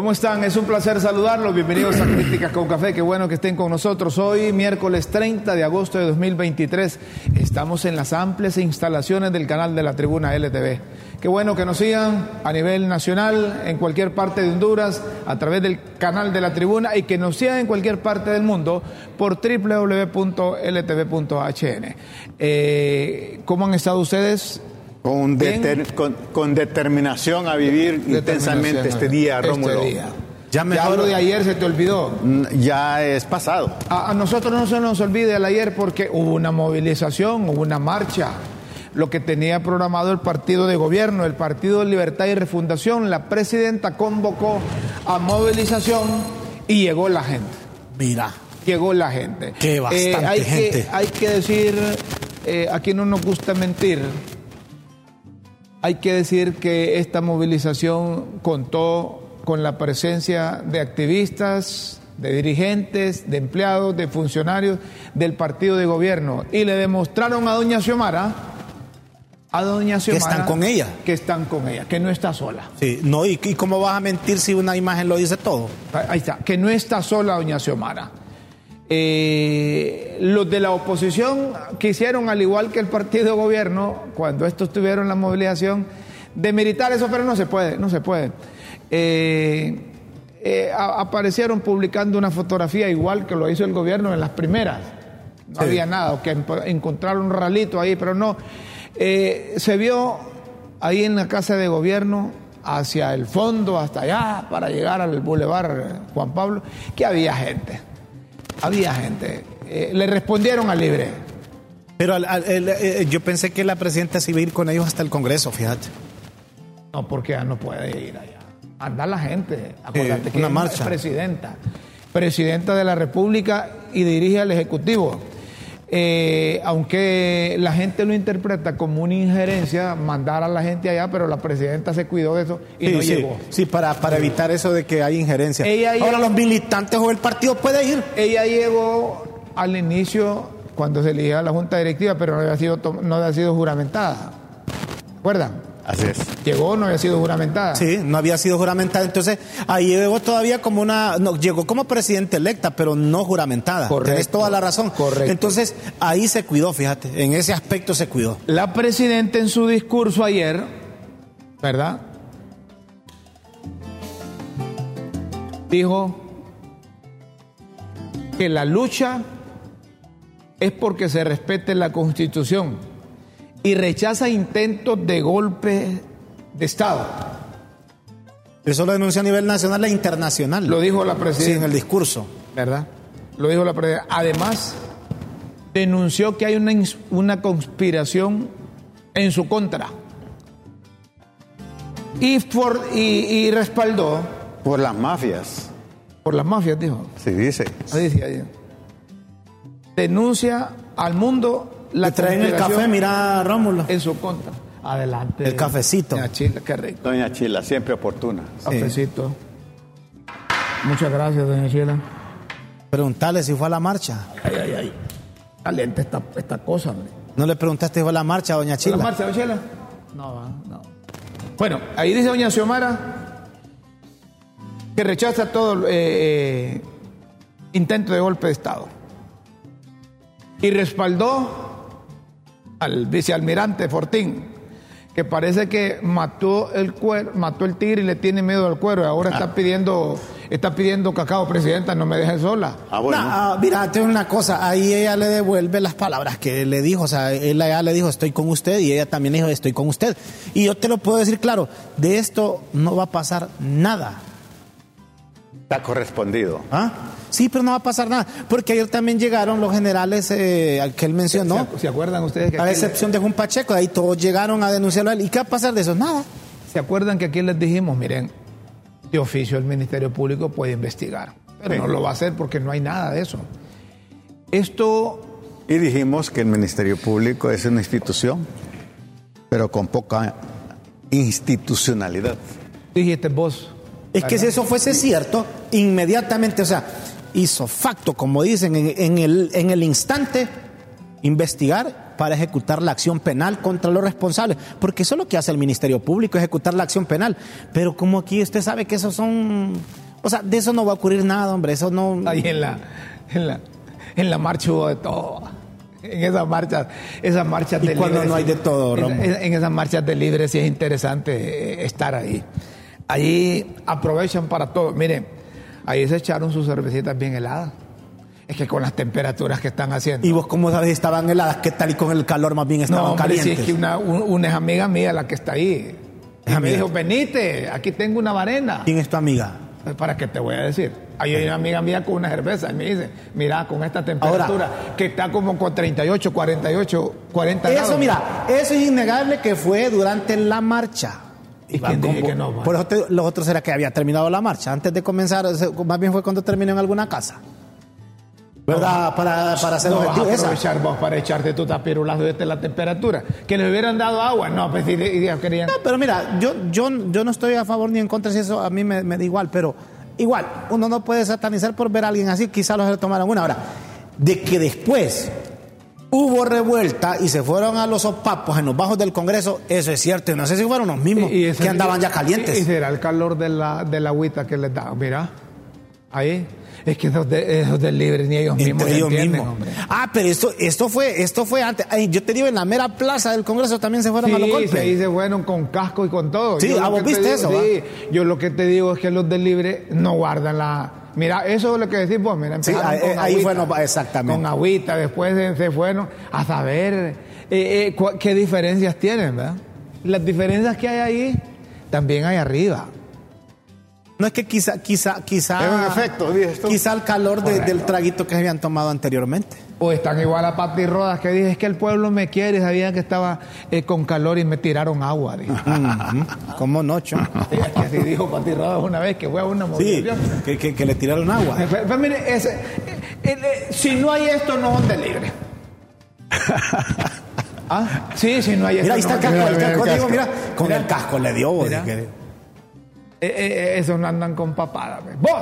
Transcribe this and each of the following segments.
¿Cómo están? Es un placer saludarlos. Bienvenidos a Críticas con Café. Qué bueno que estén con nosotros. Hoy, miércoles 30 de agosto de 2023, estamos en las amplias instalaciones del canal de la Tribuna LTV. Qué bueno que nos sigan a nivel nacional, en cualquier parte de Honduras, a través del canal de la Tribuna y que nos sigan en cualquier parte del mundo por www.ltv.hn. Eh, ¿Cómo han estado ustedes? Con, deter- con- con determinación a vivir intensamente este día, Este Rómulo. día. Ya lo de ayer se te olvidó. Ya es pasado. A, a nosotros no se nos olvide el ayer porque hubo una movilización, hubo una marcha. Lo que tenía programado el partido de gobierno, el Partido de Libertad y Refundación, la presidenta convocó a movilización y llegó la gente. Mira, Llegó la gente. Qué bastante hay gente. Que, hay que decir, eh, aquí no nos gusta mentir, hay que decir que esta movilización contó con la presencia de activistas, de dirigentes, de empleados, de funcionarios del partido de gobierno y le demostraron a doña Xiomara, a doña Xiomara están con ella. que están con ella, que no está sola. sí, no, ¿y, y cómo vas a mentir si una imagen lo dice todo? Ahí está, que no está sola doña Xiomara. Eh, los de la oposición quisieron, al igual que el partido de gobierno, cuando estos tuvieron la movilización, demeritar eso, pero no se puede, no se puede. Eh, eh, a- aparecieron publicando una fotografía igual que lo hizo el gobierno en las primeras. No Sí. había nada, que encontraron un ralito ahí, pero no. Eh, se vio ahí en la casa de gobierno, hacia el fondo, hasta allá, para llegar al bulevar Juan Pablo, que había gente. Había gente. Eh, le respondieron al libre. Pero al- al- el- eh, yo pensé que la presidenta se iba a ir con ellos hasta el Congreso, fíjate. No, porque ya no puede ir allá. Anda la gente. Acuérdate Eh, que una es marcha. presidenta. Presidenta de la República y dirige al Ejecutivo. Eh, aunque la gente lo interpreta como una injerencia, mandar a la gente allá, pero la presidenta se cuidó de eso y sí, no sí, llegó. sí, para, para evitar eso de que hay injerencia. Ella Ahora los militantes o el partido puede ir. Ella llegó al inicio cuando se eligía la Junta Directiva, pero no había sido, no había sido juramentada. ¿Recuerdan? Así es. Llegó, no había sido juramentada. Sí, no había sido juramentada. Entonces, ahí llegó todavía como una. No, llegó como presidente electa, pero no juramentada. Correcto. Tienes toda la razón. Correcto. Entonces, ahí se cuidó, fíjate. En ese aspecto se cuidó. La presidenta en su discurso ayer, ¿verdad? Dijo que la lucha es porque se respete la constitución y rechaza intentos de golpe de Estado. Eso lo denuncia a nivel nacional e internacional. Lo dijo la Sí, presidenta. en el discurso. ¿verdad? Lo dijo la presidenta. Además, denunció que hay una, una conspiración en su contra. Y, for- y, y respaldó Por las mafias, por las mafias, dijo. se dice. Ahí decía ahí. Denuncia al mundo la Le traen el café, mira, Rómulo. en su contra. Adelante. El cafecito. Doña Chila, qué rico. Doña Chila, siempre oportuna. Cafecito. Muchas gracias, doña Chila. Preguntarle si fue a la marcha. Ay, ay, ay. Caliente esta, esta cosa, hombre. No le preguntaste si fue a la marcha, doña ¿La Chila. marcha, doña Chela? No, no. Bueno, ahí dice doña Xiomara que rechaza todo eh, eh, intento de golpe de Estado. Y respaldó al vicealmirante Fortín, que parece que mató el cuero, mató el tigre y le tiene miedo al cuero. y Ahora está pidiendo, está pidiendo cacao, presidenta, no me dejes sola. Ah, bueno. No, ah, mira, te digo una cosa, ahí ella le devuelve las palabras que le dijo, o sea, él allá le dijo estoy con usted y ella también dijo estoy con usted. Y yo te lo puedo decir claro, de esto no va a pasar nada. Está correspondido. ¿ah? Sí, pero no va a pasar nada. Porque ayer también llegaron los generales eh, que él mencionó. ¿Se, se acuerdan ustedes que A aquí excepción de Juan Pacheco, ahí todos llegaron a denunciarlo a él. ¿Y qué va a pasar de eso? Nada. ¿Se acuerdan que aquí les dijimos, miren, de oficio el Ministerio Público puede investigar? Pero no lo va a hacer porque no hay nada de eso. Esto, Y dijimos que el Ministerio Público es una institución, pero con poca institucionalidad. dijiste vos. Es que si eso fuese cierto, inmediatamente, o sea, hizo facto, como dicen, en, en el, en el instante, investigar para ejecutar la acción penal contra los responsables. Porque eso es lo que hace el Ministerio Público, ejecutar la acción penal. Pero como aquí usted sabe que esos son... O sea, de eso no va a ocurrir nada, hombre. Eso no... Ahí en la, en la, en la marcha hubo de todo. En esas marchas, esas marchas ¿Y de cuando libres, no hay de todo? En, en esas marchas de libres sí es interesante eh, estar ahí. Ahí aprovechan para todo. Miren, ahí se echaron sus cervecitas bien heladas. Es que con las temperaturas que están haciendo. Y vos, como sabes, estaban heladas, ¿qué tal? Y con el calor más bien estaban no, hombre, calientes. es que una, un- una es amiga mía la que está ahí. Y me dijo, venite, aquí tengo una varena. ¿Quién es tu amiga? ¿Para qué te voy a decir? Ahí hay una amiga mía con una cerveza y me dice, mira, con esta temperatura que está como con 38, 48, 40 grados. Eso, mira, eso es innegable que fue durante la marcha. ¿Y dice que no? Por eso te- los otros era que había terminado la marcha. Antes de comenzar, más bien fue cuando terminó en alguna casa. ¿Verdad? para, para hacer no vas a aprovechar vos para echarte tu tapirulazo de la temperatura. Que le hubieran dado agua. No, pues si querían... No, pero mira, yo, yo, yo no estoy a favor ni en contra si eso a mí me, me da igual, pero igual, uno no puede satanizar por ver a alguien así, quizás los tomaron una. Ahora, de que después hubo revuelta y se fueron a los sopapos en los bajos del Congreso, eso es cierto, y no sé si fueron los mismos ese- que andaban ya calientes. Y, y será el calor de la, de la agüita que les da. Mira, ahí. Es que esos, de, esos del libre ni ellos mismos Entre ellos mismos. hombre. Ah, pero esto, esto fue, esto fue antes. Ay, yo te digo, en la mera plaza del Congreso también se fueron a los Sí, golpes. sí, ahí se fueron con casco y con todo. Sí, Yo ah, vos viste digo- eso, Sí, yo lo que te digo es que los del libre no guardan la... Mira, eso es lo que decís vos, mira, Sí, ahí- con ahí agüita, fue, no, exactamente. Con agüita, después se, fueron a saber eh, eh, cua- qué diferencias tienen, ¿verdad? Las diferencias que hay ahí, también hay arriba. No es que quizá, quizá, quizá. Es un efecto, dices tú. Quizá el calor de- del traguito que se habían tomado anteriormente. O están igual a Pati Rodas que dije, es que el pueblo me quiere, sabían que estaba eh, con calor y me tiraron agua. dije. ¿Cómo nocho? Sí, es que así dijo Pati Rodas una vez que fue a una Sí, movilización. que, que- que le tiraron agua. Pero, pero mire, ese- eh, eh, si no hay esto, no son de libre. ¿Ah? Sí, si no hay esto. Mira, ahí está el casco, el casco, digo, mira, con Mira. el casco le dio. vos, Eh, eh, eh, esos no andan con papada. pues. Vos,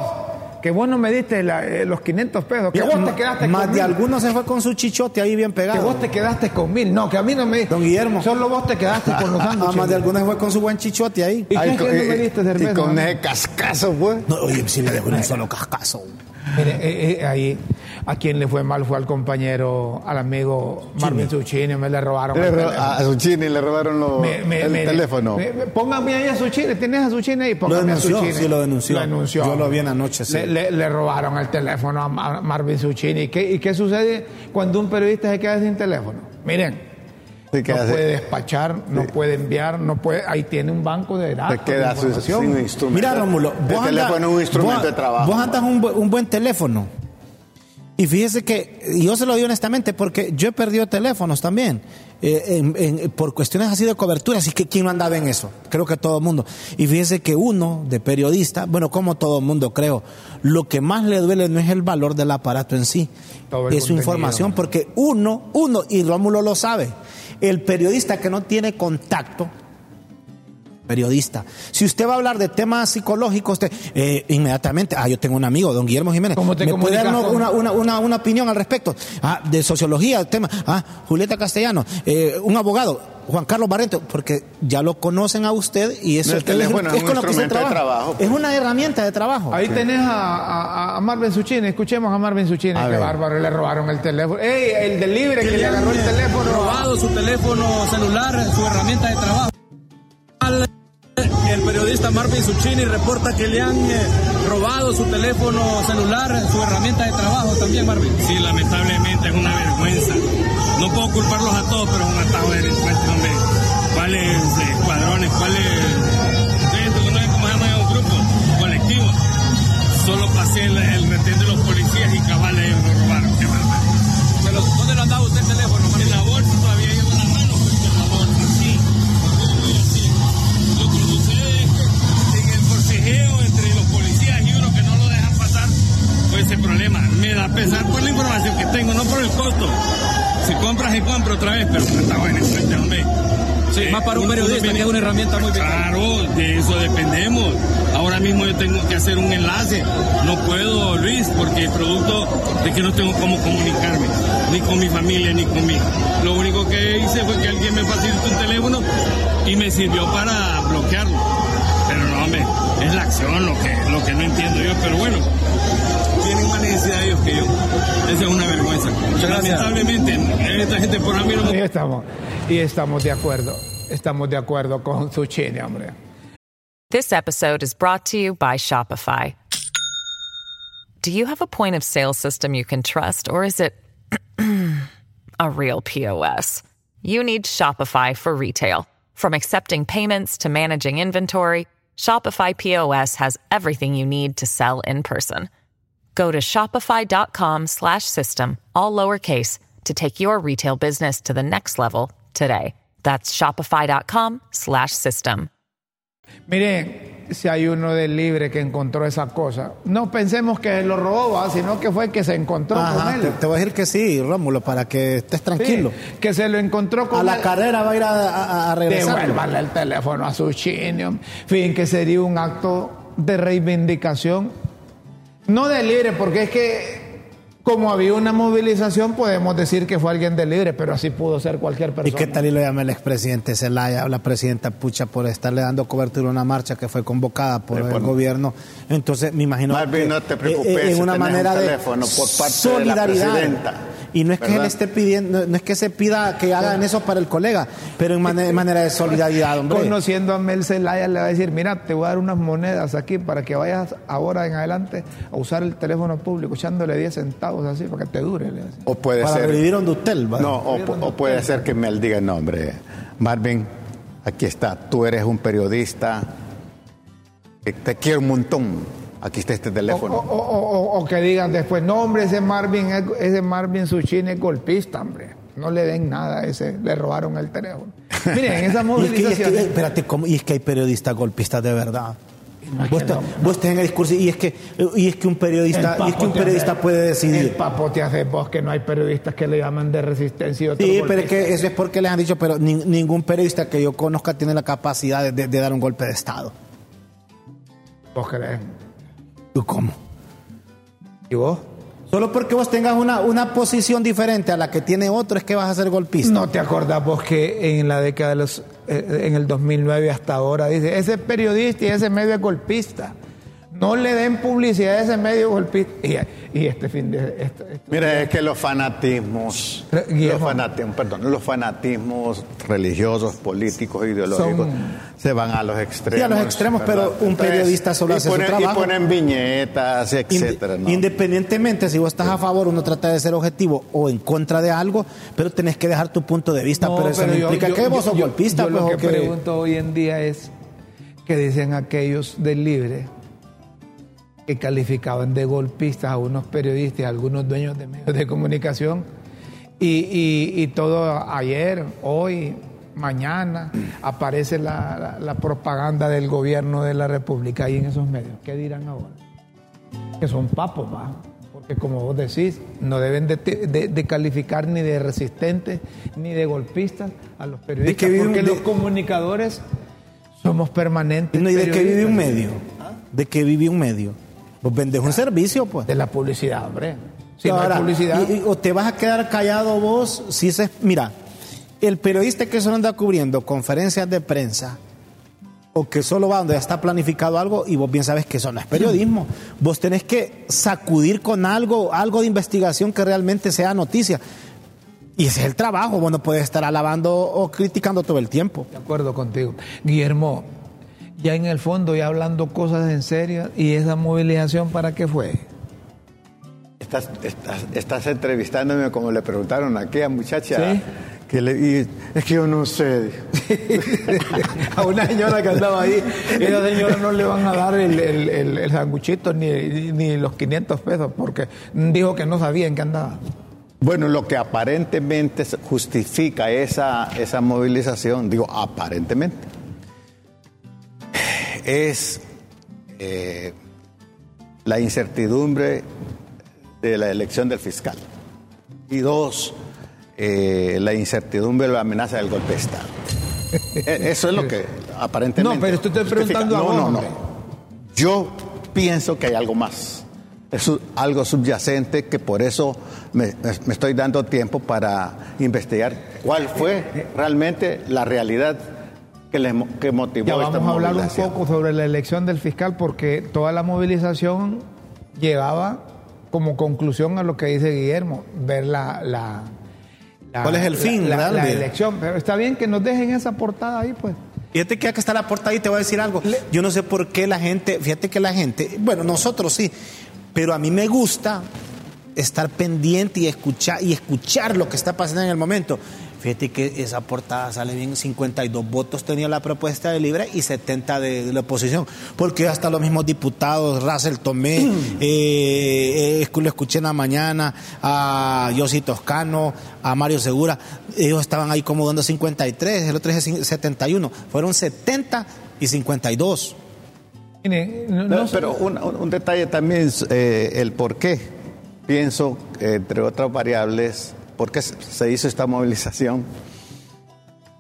que vos no me diste la- eh, los 500 pesos, que vos te quedaste Más con de mil. algunos se fue con su chichote ahí bien Que pegado. vos te quedaste con mil. No, que a mí no me Don Guillermo. Solo vos te quedaste con los Ah, sándwiches. más de algunos se fue con su buen chichote ahí. ¿Y qué Ay, que con- no me y- diste y cerveza? con no? ese cascazo, pues. No, oye, si le dejó un solo cascazo. Mire, eh, eh, ahí a quien le fue mal fue al compañero, al amigo Marvin Zucchini, me le robaron Le ro- a su chini le robaron lo- Me- me- el me- teléfono. me- me- póngame ahí a Zucchini, ¿tienes a Zucchini ahí? Lo Póngame a Zucchini. sí, lo denunció. Lo denunció. Yo lo vi en la noche, sí. Le, le- le robaron el teléfono a Mar- Marvin Zucchini. ¿Y qué, ¿Y qué sucede cuando un periodista se queda sin teléfono? Miren, no puede despachar, no puede enviar, no puede, ahí tiene un banco de datos. Se queda de sin, información. sin instrumento. Mira, Rómulo, el vos es un instrumento vos- de trabajo. Vos andas un, un buen teléfono. Y fíjese que, y yo se lo digo honestamente, porque yo he perdido teléfonos también, eh, en- en- por cuestiones así de cobertura, así que ¿quién no andaba en eso? Creo que todo el mundo. Y fíjese que uno, de periodista, bueno, como todo el mundo creo, lo que más le duele no es el valor del aparato en sí, es su información, porque uno, uno, y Rómulo lo sabe, el periodista que no tiene contacto, periodista. Si usted va a hablar de temas psicológicos, usted, eh, inmediatamente, ah, yo tengo un amigo, don Guillermo Jiménez, ¿Cómo te ¿me puede dar una, una, una, una opinión al respecto? Ah, de sociología, tema, ah, Julieta Castellano, eh, un abogado, Juan Carlos Barrento, porque ya lo conocen a usted y eso El teléfono es un con lo que de trabaja. trabajo. Es una herramienta de trabajo. Ahí tenés a, a- a Marvin Zucchini, escuchemos a Marvin Zucchini, A qué ver. bárbaro, le robaron el teléfono. ¡Ey, el del libre que le agarró el teléfono! robado su teléfono celular, su herramienta de trabajo. El periodista Marvin Suchini reporta que le han eh, robado su teléfono celular, su herramienta de trabajo también, Marvin. Sí, lamentablemente es una vergüenza. No puedo culparlos a todos, pero es un atajo de delincuentes, hombre. ¿Cuáles eh, escuadrones, cuáles... No. Solo pasé el, el retén de los policías y cabales lo robaron. Qué ¿Dónde pues problema. Me da pesar por la información que tengo, no por el costo. Si compras y compro otra vez, pero está bueno, enfrente, hombre. Sí, Más para un periodista que es una herramienta muy. Claro, de eso dependemos. Ahora mismo yo tengo que hacer un enlace. No puedo, Luis, porque el producto de que no tengo cómo comunicarme, ni con mi familia, ni conmigo. Lo único que hice fue que alguien me facilitó un teléfono y me sirvió para bloquearlo. Pero no, hombre, es la acción lo que, lo que no entiendo yo. Pero bueno, tienen más necesidad ellos que yo. Esa es una vergüenza. gracias. Lamentablemente, esta gente por mí no me Y estamos, y estamos de acuerdo. Estamos de acuerdo con Zucchini, hombre. This episode is brought to you by Shopify. Do you have a point of sale system you can trust, or is it a real POS? You need Shopify for retail. From accepting payments to managing inventory, Shopify POS has everything you need to sell in person. Go to shopify.com slash system, all lowercase, to take your retail business to the next level today. That's shopify.com slash system. Miren, si hay uno del libre que encontró esa cosa, no pensemos que lo robó, sino que fue que se encontró con Ajá, él. te, te voy a decir que sí, Rómulo, para que estés Sí, tranquilo. que se lo encontró con A la él. carrera va a ir a, a, a regresar. Devuélvale el teléfono a su chino. Fin, que sería un acto de reivindicación. No de libre, porque es que como había una movilización, podemos decir que fue alguien de libre, pero así pudo ser cualquier ¿Y persona. qué tal y lo llama el expresidente Zelaya o la presidenta Pucha por estarle dando cobertura a una marcha que fue convocada por el gobierno? Entonces, me imagino Marvin, que, no te eh, preocupes, eh, en si una manera un de teléfono por parte de la solidaridad. presidenta, y no es que él esté pidiendo, no es que se pida que hagan eso para el colega, pero en mane- manera de solidaridad, hombre. Conociendo a Mel Zelaya le va a decir, mira, te voy a dar unas monedas aquí para que vayas ahora en adelante a usar el teléfono público, echándole 10 centavos así para que te dure. O puede para ser. revivir donde usted va. No, o, o puede ser que me diga, no, hombre, Marvin, aquí está, tú eres un periodista, que te quiero un montón. Aquí está este teléfono. o- o- o- o que digan después, no hombre, ese Marvin, es- ese Marvin Suchini es golpista, hombre. No le den nada a ese, le robaron el teléfono. Miren, en esas Y es que, y es que- movilizaciones... espérate, ¿cómo? y es que hay periodistas golpistas de verdad. Vos, no. vos estás en el discurso y es que y es que un periodista El y es que un periodista hace- puede El decidir. papo te hace vos que no hay periodistas que le llaman de resistencia y otros Sí, pero es que eso es porque les han dicho, pero ni- ningún periodista que yo conozca tiene la capacidad de, de- de dar un golpe de Estado. ¿Vos crees? ¿Tú cómo? ¿Y vos? Solo porque vos tengas una, una posición diferente a la que tiene otro es que vas a ser golpista. ¿No te acordás vos que en la década de los... eh, en el 2009 hasta ahora, dice, ese periodista y ese medio es golpista. No le den publicidad a ese medio golpista. Y, y este fin de... este- este- Mira, es que los fanatismos, los fanatismos, perdón, los fanatismos religiosos, políticos, ideológicos, Son- se van a los extremos. Sí, a los extremos, pero un periodista solo y hace su ponen- trabajo. Y ponen viñetas, etcétera. ¿no? Independientemente, si vos estás a favor, uno trata de ser objetivo o en contra de algo, pero tenés que dejar tu punto de vista. No, pero eso no yo- implica yo- que vos yo- sos yo- golpista. yo lo pues, que que- pregunto hoy en día es que dicen aquellos del libre que calificaban de golpistas a unos periodistas, a algunos dueños de medios de comunicación y, y- y todo ayer, hoy, mañana aparece la, la- la propaganda del gobierno de la República ahí en esos medios. ¿Qué dirán ahora? Que son papos, va. Porque como vos decís, no deben de, de- de calificar ni de resistentes ni de golpistas a los periodistas. que vive un- porque de- los comunicadores somos permanentes. No, ¿Y de qué vive un medio? ¿De qué vive un medio? Vos vendes un servicio, pues. De la publicidad, hombre. Si no Ahora, hay publicidad. y- y- o te vas a quedar callado vos si se, mira, el periodista que solo anda cubriendo conferencias de prensa o que solo va donde ya está planificado algo y vos bien sabes que eso no es periodismo. Vos tenés que sacudir con algo, algo de investigación que realmente sea noticia. Y ese es el trabajo, vos no puedes estar alabando o criticando todo el tiempo. De acuerdo contigo. Guillermo, ya en el fondo, ya hablando cosas en serio, ¿y esa movilización para qué fue? Estás, estás, estás entrevistándome como le preguntaron a aquella muchacha. Sí. Que le, y es que yo no sé. a una señora que andaba ahí, esa señora no le van a dar el, el, el- el sanguchito ni, ni los 500 pesos porque dijo que no sabía en qué andaba. Bueno, lo que aparentemente justifica esa, esa movilización, digo aparentemente, es eh, la incertidumbre de la elección del fiscal. Y dos, eh, la incertidumbre o la amenaza del golpe de Estado. E, eso es lo que aparentemente. No, pero esto estoy preguntando a No, no, no. Yo pienso que hay algo más. Es algo subyacente que por eso me, me estoy dando tiempo para investigar cuál fue realmente la realidad que, le, mo- que motivó Ya esta vamos a hablar un poco sobre la elección del fiscal porque toda la movilización llevaba como conclusión a lo que dice Guillermo, ver la... la- la- ¿Cuál es el fin, la, la- elección. Pero está bien que nos dejen esa portada ahí, pues. Fíjate que acá está la puerta ahí, te voy a decir algo. Yo no sé por qué la gente, fíjate que la gente, bueno, nosotros sí, pero a mí me gusta estar pendiente y escuchar, y escuchar lo que está pasando en el momento. Fíjate que esa portada sale bien, 52 votos tenía la propuesta de Libre y 70 de, de la oposición, porque hasta los mismos diputados, Russell Tomé, eh, eh, lo escuché en la mañana, a Yossi Toscano, a Mario Segura, ellos estaban ahí como dando 53, el otro es 71, fueron 70 y 52. Mire, no- No, no sé- pero un, detalle también es eh, el por qué. Pienso, entre otras variables, por qué se- hizo esta movilización.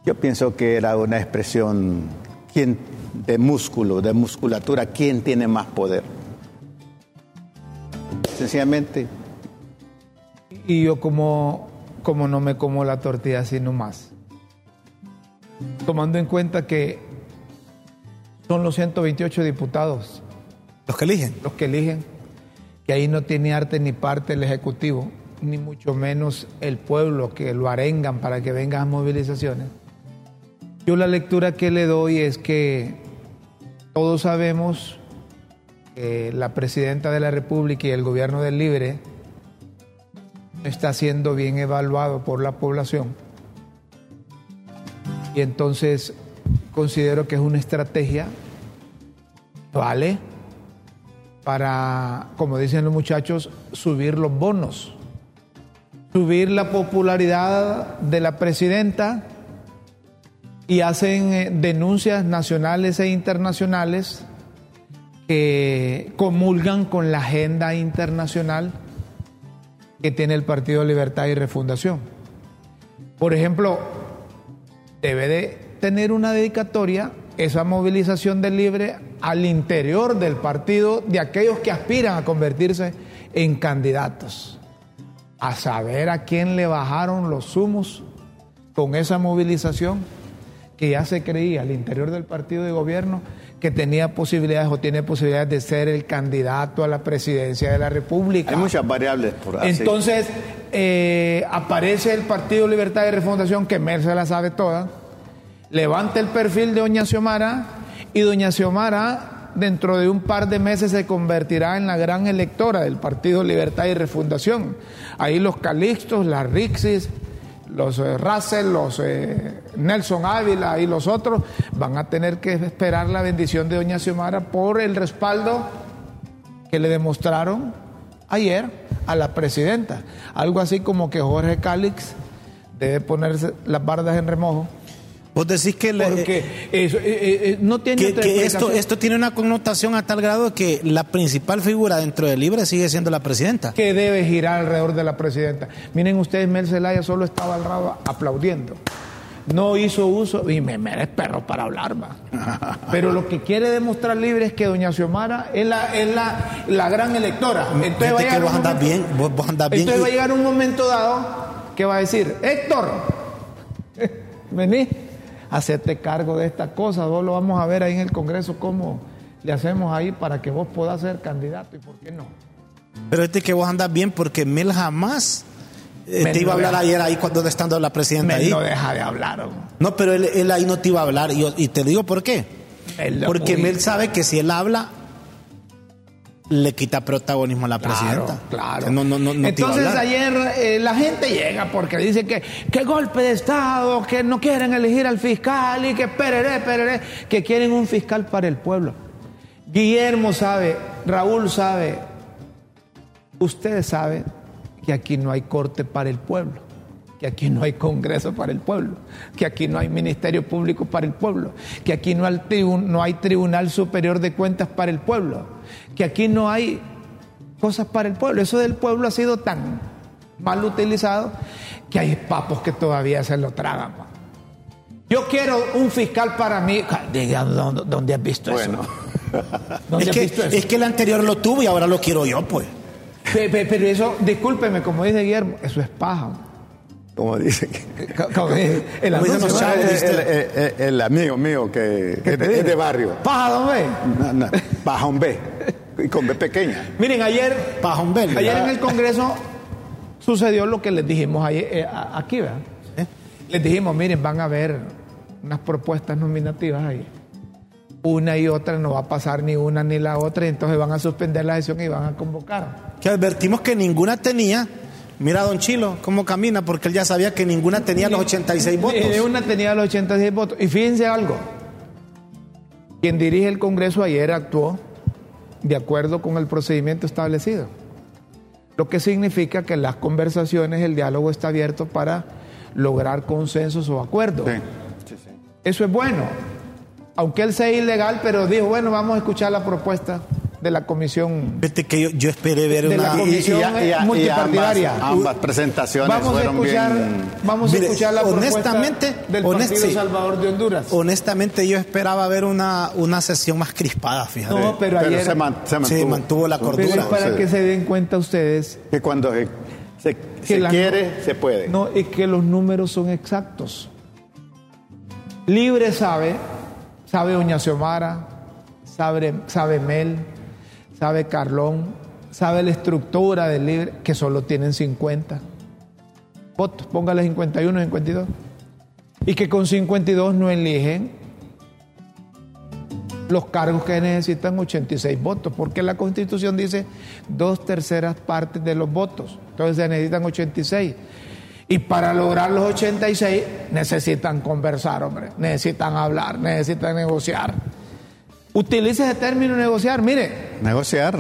Yo pienso que era una expresión ¿quién, de músculo, de musculatura, quién tiene más poder. Sencillamente, Y yo como, como no me como la tortilla así nomás. Tomando en cuenta que son los 128 diputados Los que eligen. los que eligen, que ahí no tiene arte ni parte el Ejecutivo, ni mucho menos el pueblo que lo arengan para que vengan a movilizaciones. Yo la lectura que le doy es que todos sabemos que la presidenta de la República y el gobierno del Libre está siendo bien evaluado por la población. Y entonces considero que es una estrategia, ¿vale? Para, como dicen los muchachos, subir los bonos, subir la popularidad de la presidenta y hacen eh, denuncias nacionales e internacionales que comulgan con la agenda internacional que tiene el Partido Libertad y Refundación. Por ejemplo, debe de tener una dedicatoria esa movilización del libre al interior del partido de aquellos que aspiran a convertirse en candidatos. A saber a quién le bajaron los humos con esa movilización que ya se creía al interior del partido de gobierno que tenía posibilidades o tiene posibilidades de ser el candidato a la presidencia de la República. hay muchas variables por así. Entonces, eh, aparece el Partido Libertad y Refundación, que Mel se la sabe toda, levanta el perfil de Doña Xiomara y Doña Xiomara dentro de un par de meses se convertirá en la gran electora del Partido Libertad y Refundación. Ahí los Calixtos, las Rixis, los eh, Russell, los eh, Nelson Ávila y los otros van a tener que esperar la bendición de Doña Xiomara por el respaldo que le demostraron ayer a la presidenta. Algo así como que Jorge Calix debe ponerse las bardas en remojo. Vos decís que, le- Porque eso, eh, eh, eh, no tiene que, otra que esto, esto tiene una connotación a tal grado que la principal figura dentro del Libre sigue siendo la presidenta. que debe girar alrededor de la presidenta. Miren ustedes, Mel Zelaya solo estaba al lado aplaudiendo. No hizo uso, y me, me eres perro para hablar, va. Pero lo que quiere demostrar libre es que doña Xiomara es la, es la, la gran electora. Entonces va a Fíjate que llegar vos un andás momento- bien, vos, vos andás bien. Entonces va a llegar un momento dado que va a decir, Héctor, vení, hacerte cargo de esta cosa, vos lo vamos a ver ahí en el Congreso cómo le hacemos ahí para que vos puedas ser candidato y por qué no. Pero este que vos andás bien porque Mel jamás eh, te iba a hablar deja. ayer ahí cuando estando la presidenta Mel ahí. no deja de hablar. hombre. No, pero él, él ahí no te iba a hablar. Y, y te digo por qué. Él Porque. Mel sabe que si él habla, le quita protagonismo a la presidenta. Claro. No, no, no, Entonces ayer eh, la gente llega porque dice que, que golpe de Estado, que no quieren elegir al fiscal y que pereré, pereré, que quieren un fiscal para el pueblo. Guillermo sabe, Raúl sabe, usted sabe que aquí no hay corte para el pueblo, que aquí no hay Congreso para el pueblo, que aquí no hay Ministerio Público para el pueblo, que aquí no hay, no hay Tribunal Superior de Cuentas para el pueblo, que aquí no hay cosas para el pueblo. Eso del pueblo ha sido tan mal utilizado que hay papos que todavía se lo tragan. Yo quiero un fiscal para mí. Diga, ¿dónde, has visto bueno. eso? es, que, es que el anterior lo tuvo y ahora lo quiero yo, pues. Pero, eso, discúlpeme, como dice Guillermo, eso es paja. Como dice el, el, amigo mío que, es, de, barrio. Paja, don B. No, paja, un B. Y con B pequeña. Miren, ayer. Paja, un B. Ayer en el Congreso sucedió lo que les dijimos ayer, eh, aquí, ¿verdad? Les dijimos, miren, van a haber unas propuestas nominativas ahí. Una y otra no va a pasar ni una ni la otra, y entonces van a suspender la sesión y van a convocar. Que advertimos que ninguna tenía. Mira, don Chilo, cómo camina, porque él ya sabía que ninguna tenía los 86 votos. Ni una tenía los 86 votos. Y fíjense algo: quien dirige el Congreso ayer actuó de acuerdo con el procedimiento establecido. Lo que significa que las conversaciones, el diálogo está abierto para lograr consensos o acuerdos. Eso es bueno. Aunque él sea ilegal, pero dijo, bueno, vamos a escuchar la propuesta de la comisión. Vete que yo, yo esperé ver de una la comisión multipartidaria. ambas, presentaciones vamos fueron a escuchar, bien. Vamos a escuchar la honestamente, propuesta del Partido Salvador de Honduras. Honestamente, yo esperaba ver una, una sesión más crispada, fíjate. No, pero, ayer se, mantuvo, la cordura. Pero para que se den cuenta ustedes que cuando se, quiere, se puede. No, es que los números son exactos. Libre sabe, sabe Doña Xiomara, sabe, sabe Mel, sabe Carlón, sabe la estructura del Libre, que solo tienen 50 votos, póngale 51, 52. Y que con 52 no eligen los cargos que necesitan 86 votos, porque la constitución dice dos terceras partes de los votos, entonces se necesitan 86. Y para lograr los 86 necesitan conversar, hombre, necesitan hablar, necesitan negociar. Utilice ese término negociar, mire. Negociar.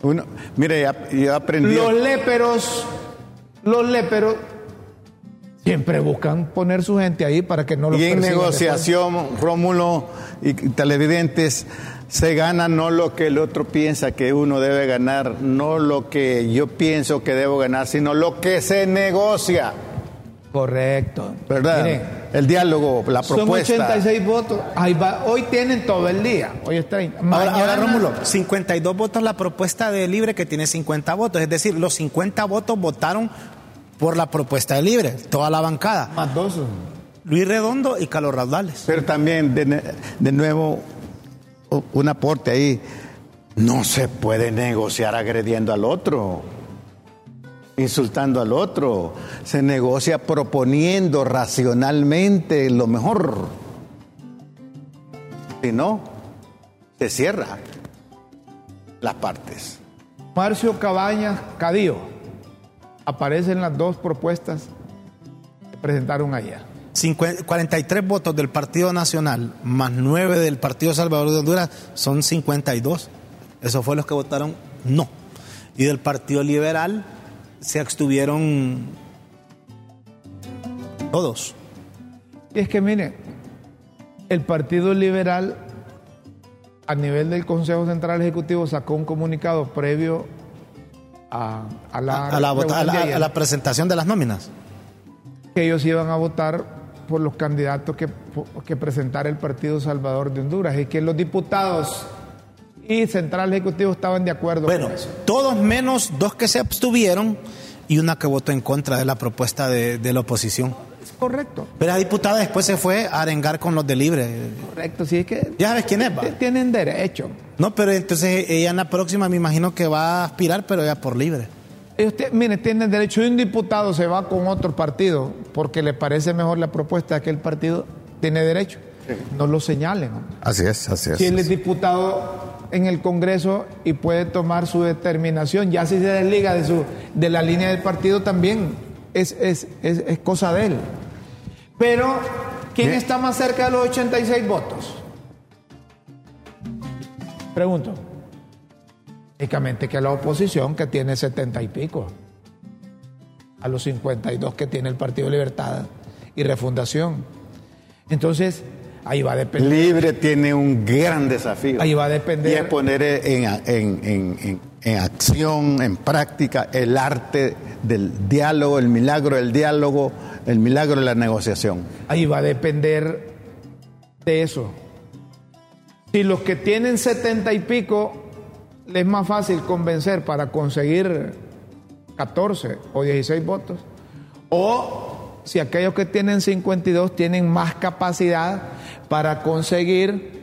Uno, mire, yo aprendí. Los léperos, los léperos siempre buscan poner su gente ahí para que no los Y en negociación, Rómulo y televidentes, se gana no lo que el otro piensa que uno debe ganar, no lo que yo pienso que debo ganar, sino lo que se negocia. Correcto. ¿Verdad? el diálogo, la propuesta. Son 86 votos. Hoy tienen todo el día. Hoy es 30. Ahora, Rómulo, 52 votos la propuesta de Libre que tiene 50 votos. Es decir, los 50 votos votaron por la propuesta de Libre, toda la bancada. Más dos. Luis Redondo y Carlos Raudales. Pero también, de nuevo, un aporte ahí. No se puede negociar agrediendo al otro insultando al otro, se negocia proponiendo racionalmente lo mejor. Si no, se cierra las partes. Marcio Cabañas Cadío aparecen las dos propuestas que presentaron ayer. 43 votos del Partido Nacional más 9 del Partido Salvador de Honduras son 52. Eso fue los que votaron no. Y del Partido Liberal se abstuvieron todos. Y es que mire, el Partido Liberal a nivel del Consejo Central Ejecutivo sacó un comunicado previo a, la, a, la, presentación de las nóminas. Que ellos iban a votar por los candidatos que, que presentara el Partido Salvador de Honduras y que los diputados y Central Ejecutivo estaban de acuerdo bueno, con eso. Todos menos dos que se abstuvieron y una que votó en contra de la propuesta de, la oposición. Es correcto. Pero la diputada después se fue a arengar con los de Libre. Correcto, sí es que... Ya sabes quién es, Tienen derecho. No, pero entonces ella en la próxima me imagino que va a aspirar, pero ya por Libre. Usted, mire, tiene derecho. Un diputado se va con otro partido porque le parece mejor la propuesta de aquel partido, tiene derecho. No lo señalen. Así es, así es. Si él es diputado en el Congreso y puede tomar su determinación. Ya si se desliga de, su, de la línea del partido también es, es, cosa de él. Pero, ¿quién está más cerca de los 86 votos? Pregunto. Únicamente que la oposición que tiene 70 y pico. a los 52 que tiene el Partido Libertad y Refundación. Entonces, ahí va a depender. Libre tiene un gran desafío. Ahí va a depender. Y es poner en, en- en- en- en acción, en práctica, el arte del diálogo, el milagro del diálogo, el milagro de la negociación. Ahí va a depender de eso. Si los que tienen 70 y pico les es más fácil convencer para conseguir 14 o 16 votos, o si aquellos que tienen 52 tienen más capacidad para conseguir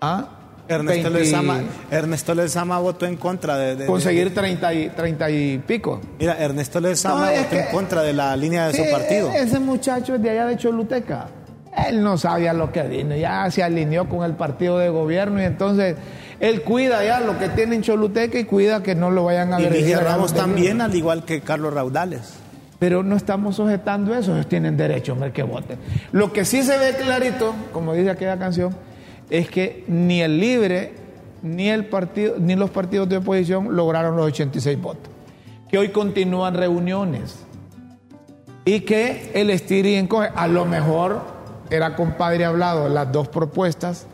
¿ah? Ernesto 20 Lezama, Ernesto Lezama votó en contra de... de- conseguir de- 30 y, 30 y pico. mira, Ernesto Lezama No, votó en contra de la línea de su partido. Ese muchacho es de allá de Choluteca. Él no sabía lo que vino, ya se alineó con el partido de gobierno y entonces él cuida ya lo que tiene en Choluteca y cuida que no lo vayan a Y Ramos donde también, al igual que Carlos Raudales. Pero no estamos sujetando eso, ellos tienen derecho, hombre, que voten. Lo que sí se ve clarito, como dice aquella canción, es que ni el Libre, ni el partido, ni los partidos de oposición lograron los 86 votos. Que hoy continúan reuniones. Y que el estira y encoge, a lo mejor era compadre hablado las dos propuestas,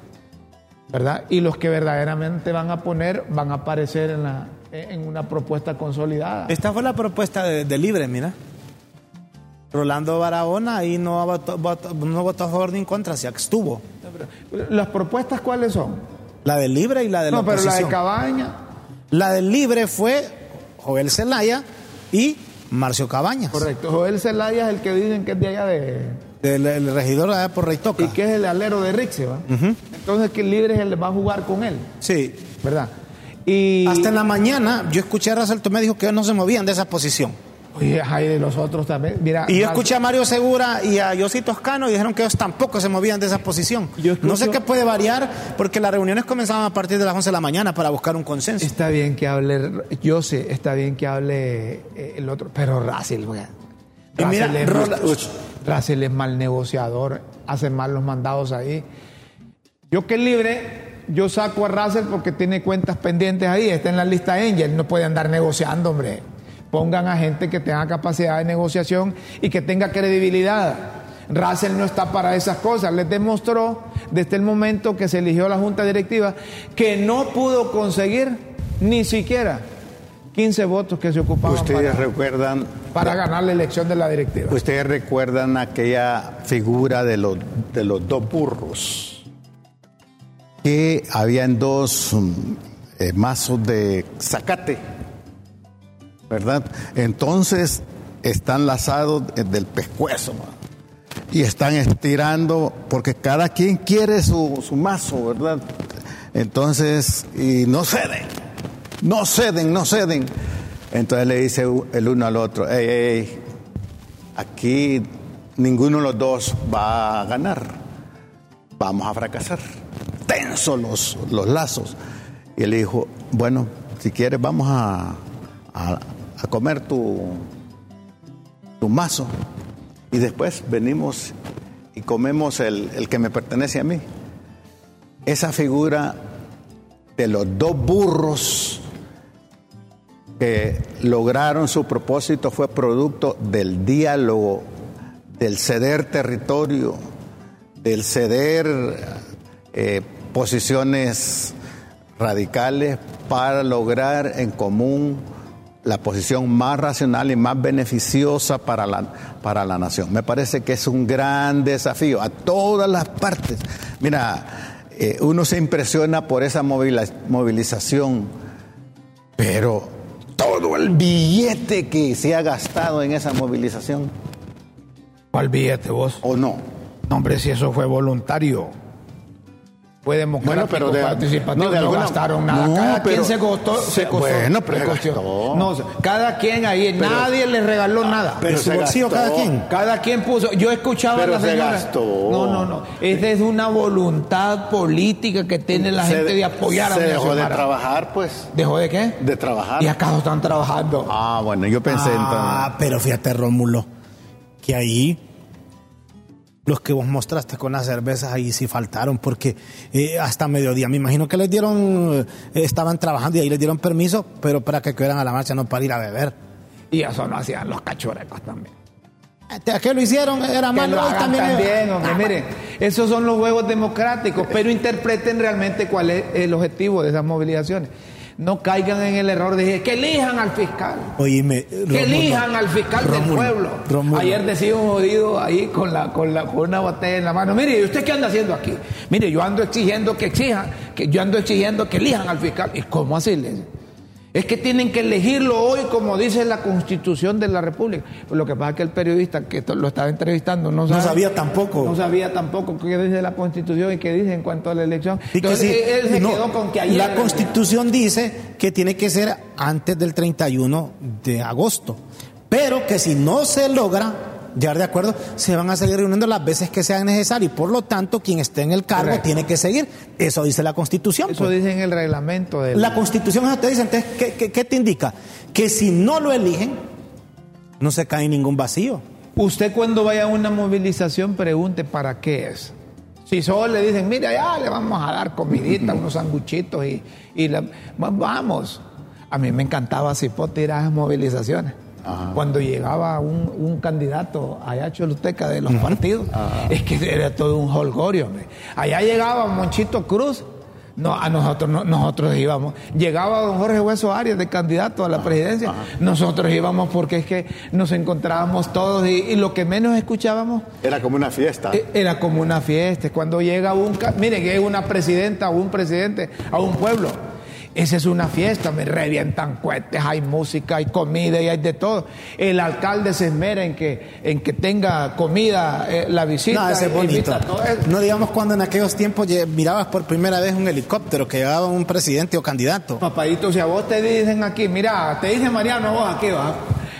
¿verdad? Y los que verdaderamente van a poner van a aparecer en, la, en una propuesta consolidada. Esta fue la propuesta de, de Libre, mira. Rolando Barahona ahí no votó, votó- no votó a favor ni en contra, se abstuvo. ¿Las propuestas cuáles son? La de Libre y la de la no, pero la de. Cabaña. La del Libre fue Joel Zelaya y Marcio Cabañas. Correcto. Joel Zelaya es el que dicen que es de allá de. Del el regidor allá por Reitoca. y que es el alero de Rixe, ¿va? Entonces que el libre es el que va a jugar con él, Sí. ¿verdad? Y. Hasta en la mañana yo escuché a Rafael Tomé dijo que ellos no se movían de esa posición. Oye, hay de los otros también. Mira. Y yo escuché a Mario Segura y a Yossi Toscano y dijeron que ellos tampoco se movían de esa posición. Yo escucho- No sé qué puede variar porque las reuniones comenzaban a partir de las 11 de la mañana para buscar un consenso. Está bien que hable. Yo sé, está bien que hable eh, el otro. Pero. Y mira, Russell es, Rola- Russell es mal negociador, hace mal los mandados ahí. Yo que es libre, yo saco a Russell porque tiene cuentas pendientes ahí, está en la lista Angel, no puede andar negociando, hombre. Pongan a gente que tenga capacidad de negociación y que tenga credibilidad. Russell no está para esas cosas. Les demostró desde el momento que se eligió la junta directiva que no pudo conseguir ni siquiera 15 votos que se ocupaban Ustedes para, recuerdan, para ganar la elección de la directiva. ustedes recuerdan aquella figura de los, de los dos burros que habían dos mm, eh, mazos de zacate, ¿verdad? Entonces están lazados del pescuezo y están estirando porque cada quien quiere su, su mazo, ¿verdad? Entonces, y no ceden, no ceden, no ceden. Entonces le dice el uno al otro, hey, hey, aquí ninguno de los dos va a ganar, vamos a fracasar. Tenso los, los lazos. Y él dijo, bueno, si quieres vamos a- a comer tu, tu mazo y después venimos y comemos el, el que me pertenece a mí. Esa figura de los dos burros que lograron su propósito fue producto del diálogo, del ceder territorio, del ceder eh, posiciones radicales para lograr en común la posición más racional y más beneficiosa para la, para la nación. Me parece que es un gran desafío a todas las partes. Mira, eh, uno se impresiona por esa movilización, pero todo el billete que se ha gastado en esa movilización, ¿Cuál billete vos? ¿o no? No, hombre, si eso fue voluntario. Fue democrático, Bueno, pero de- participativo, no, no, de alguna- gastaron nada. No, cada pero- quien se costó, se se- costó. bueno, pero se se costó. gastó. No, cada quien ahí, nadie le regaló nada. Pero su se bolsillo gastó. cada quien. Cada quien puso, yo escuchaba Pero a la se señora. gastó. No, no, no. Esa es una voluntad política que tiene la Se- gente de apoyar a Se dejó de trabajar, pues. ¿Dejó de qué? De trabajar. ¿Y acaso están trabajando? Ah, bueno, yo pensé Ah, pero fíjate, Rómulo, que ahí los que vos mostraste con las cervezas ahí sí faltaron, porque eh, hasta mediodía, me imagino que les dieron, eh, estaban trabajando y ahí les dieron permiso, pero para que quedaran a la marcha, no para ir a beber. Y eso no hacían los cachurecos también. ¿A qué lo hicieron? Era Que malo. lo hagan también. también, hombre. Ah, Miren, esos son los juegos democráticos, pero interpreten realmente cuál es el objetivo de esas movilizaciones. No caigan en el error de decir que elijan al fiscal. Oíme, Que Rómulo, elijan al fiscal del pueblo. Rómulo. Ayer decía un jodido ahí con, la, con, la, con una botella en la mano. Mire, ¿y usted qué anda haciendo aquí? Mire, yo ando exigiendo que exijan, que yo ando exigiendo que elijan al fiscal. ¿Y cómo así? Le? Es que tienen que elegirlo hoy como dice la constitución de la República. Lo que pasa es que el periodista que lo estaba entrevistando no, sabía tampoco. No sabía tampoco qué dice la constitución y qué dice en cuanto a la elección. Y que él se no, quedó con que ayer... la constitución dice que tiene que ser antes del 31 de agosto, pero que si no se logra llegar de acuerdo, se van a seguir reuniendo las veces que sean necesarias y por lo tanto quien esté en el cargo Correcto. tiene que seguir. Eso dice la constitución. Eso pues. dice en el reglamento del... La constitución eso te dice, entonces, ¿qué, qué- qué te indica? Que si no lo eligen, no se cae en ningún vacío. Usted cuando vaya a una movilización pregunte para qué es. Si solo le dicen, mira, ya le vamos a dar comidita, unos sanguchitos y, y la- va- vamos. A mí me encantaba Cipote ir a esas movilizaciones. Cuando llegaba un, un candidato allá a Choluteca de los partidos, es que era todo un holgorio. hombre. Allá llegaba Monchito Cruz, no, a nosotros no- nosotros íbamos. Llegaba don Jorge Hueso Arias de candidato a la presidencia. Nosotros íbamos porque es que nos encontrábamos todos y, y lo que menos escuchábamos Era como una fiesta. eh, era como una fiesta. Cuando llega un, miren, llega una presidenta o un presidente a un pueblo. Esa es una fiesta, me revientan cohetes, hay música, hay comida y hay de todo. El alcalde se esmera en que, en que tenga comida, eh, la visita. No, ese es bonito. No digamos cuando en aquellos tiempos mirabas por primera vez un helicóptero que llevaba un presidente o candidato. Papadito, si a vos te dicen aquí, mira, te dice Mariano, vos aquí vas.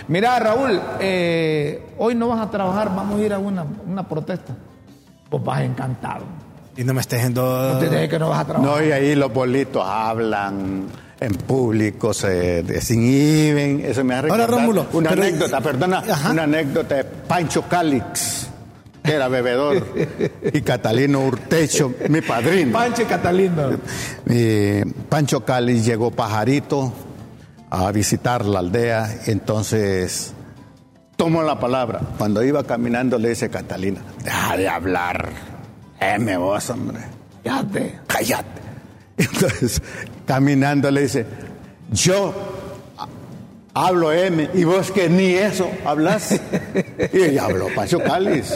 Mira, Raúl, eh, hoy no vas a trabajar, vamos a ir a una, una protesta. Pues vas encantado. Y no me estés yendo. No te que no vas a trabajar. No, y ahí los bolitos hablan en público, se desinhiben. Eso me ha Ahora, recordado Rómulo, Una pero- anécdota, perdona, Ajá. una anécdota de Pancho Calix, que era bebedor, y Catalino Urtecho, mi padrino. Pancho y Catalino. Pancho Calix llegó pajarito a visitar la aldea, entonces tomó la palabra. Cuando iba caminando le dice Catalina, deja de hablar, M vos, hombre, Fíjate. cállate. Entonces, caminando le dice, yo hablo M y vos que ni eso hablas. Y ella habló Pancho Cáliz.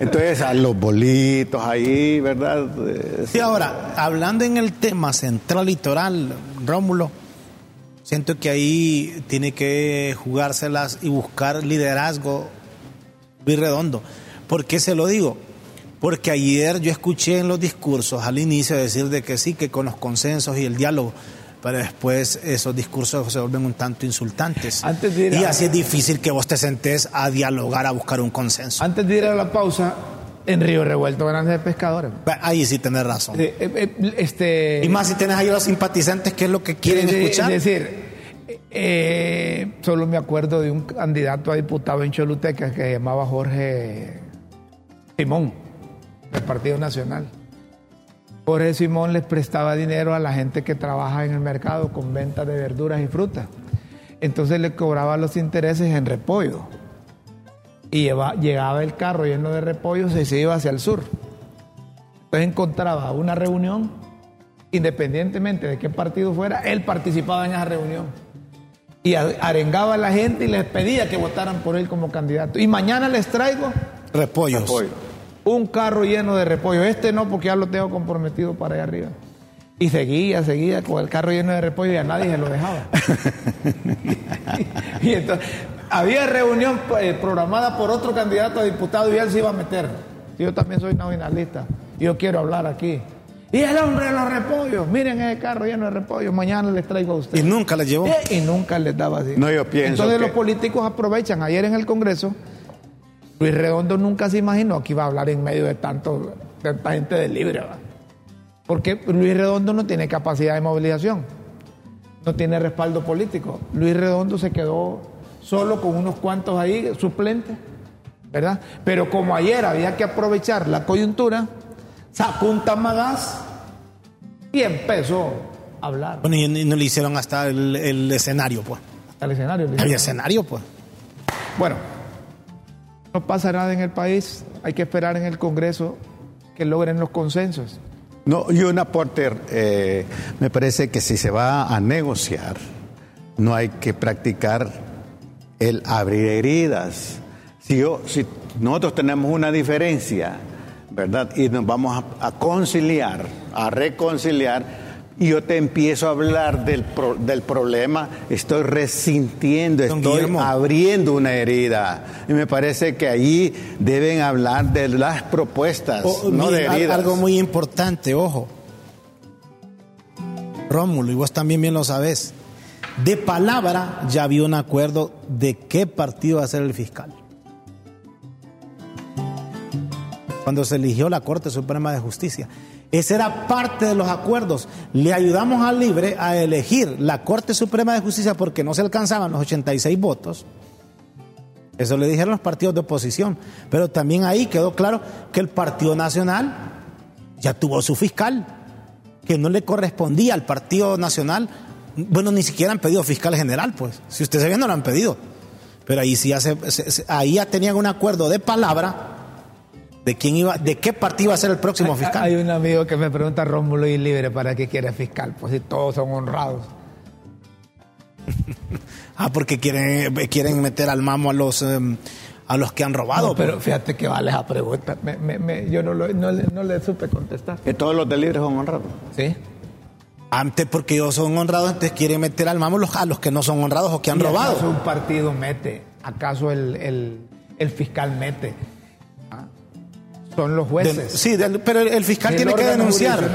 Entonces, a los bolitos ahí, ¿verdad? Eh, Y ahora, hablando en el tema central litoral, Rómulo, siento que ahí tiene que jugárselas y buscar liderazgo Luis Redondo. ¿Por qué se lo digo? Porque ayer yo escuché en los discursos al inicio decir de que sí, que con los consensos y el diálogo, pero después esos discursos se vuelven un tanto insultantes. Antes de ir a- Y así es difícil que vos te sentés a dialogar, a buscar un consenso. Antes de ir a la pausa, en Río Revuelto, grandes pescadores. Ahí sí tenés razón. Eh, eh, eh, este, Y más si tenés ahí a los simpatizantes, ¿qué es lo que quieren de- escuchar? Es decir, eh, solo me acuerdo de un candidato a diputado en Choluteca que se llamaba Jorge Simón, del Partido Nacional. Jorge Simón les prestaba dinero a la gente que trabaja en el mercado con venta de verduras y frutas. Entonces le cobraba los intereses en repollo. Y lleva- llegaba el carro lleno de repollos y se iba hacia el sur. Entonces encontraba una reunión, independientemente de qué partido fuera, él participaba en esa reunión. Y arengaba a la gente y les pedía que votaran por él como candidato. Y mañana les traigo Repollos. Repollo. Un carro lleno de repollo. Este no, porque ya lo tengo comprometido para allá arriba. Y seguía, seguía con el carro lleno de repollo y a nadie se lo dejaba. y entonces, había reunión eh, programada por otro candidato a diputado y él se iba a meter. Yo también soy nacionalista. Yo quiero hablar aquí. Y el hombre de los repollos, miren ese carro lleno de repollos, mañana les traigo a Y ustedes. nunca les llevó. Eh, y nunca les daba así. No, yo pienso Entonces que- los políticos aprovechan. Ayer en el Congreso, Luis Redondo nunca se imaginó que iba a hablar en medio de tanto, tanta gente de libre. Porque Luis Redondo no tiene capacidad de movilización, no tiene respaldo político. Luis Redondo se quedó solo con unos cuantos ahí suplentes, ¿verdad? Pero como ayer había que aprovechar la coyuntura, sacó un tamagás y empezó a hablar. Bueno, y, no le hicieron hasta el, el escenario, pues. al escenario. Hay escenario, pues. Bueno, no pasa nada en el país, hay que esperar en el Congreso que logren los consensos. No, y un aporte, eh, me parece que si se va a negociar, no hay que practicar el abrir heridas. Si, yo, si nosotros tenemos una diferencia, ¿verdad? Y nos vamos a, conciliar, a reconciliar, yo te empiezo a hablar del, pro- del problema, estoy resintiendo, Don estoy Guillermo. abriendo una herida. Y me parece que allí deben hablar de las propuestas, O- no de mire, heridas. algo muy importante, ojo. Rómulo, y vos también bien lo sabés. De palabra ya había un acuerdo de qué partido va a ser el fiscal. Cuando se eligió la Corte Suprema de Justicia. Ese era parte de los acuerdos. Le ayudamos al Libre a elegir la Corte Suprema de Justicia porque no se alcanzaban los 86 votos. Eso le dijeron los partidos de oposición. Pero también ahí quedó claro que el Partido Nacional ya tuvo su fiscal, que no le correspondía al Partido Nacional. Bueno, ni siquiera han pedido fiscal general, pues. Si usted se ve, no lo han pedido. Pero ahí sí ya, se- ahí ya tenían un acuerdo de palabra de quién iba, de qué partido iba a ser el próximo fiscal. Hay un amigo que me pregunta, Rómulo y Libre, ¿para qué quiere fiscal? Pues si todos son honrados. Ah, porque quieren, quieren meter al mamo a los em, a los que han robado. No, pero pues. fíjate que vale esa pregunta. Me- me- me- yo no, lo- no le- no le supe contestar. Que todos los delibres son honrados. ¿Sí? Antes porque ellos son honrados, entonces quieren meter al mamo los- a los que no son honrados o que han ¿Y robado. ¿Acaso un partido mete? ¿Acaso el, el- el fiscal mete? Son los jueces. sí, pero el, fiscal El tiene que denunciar.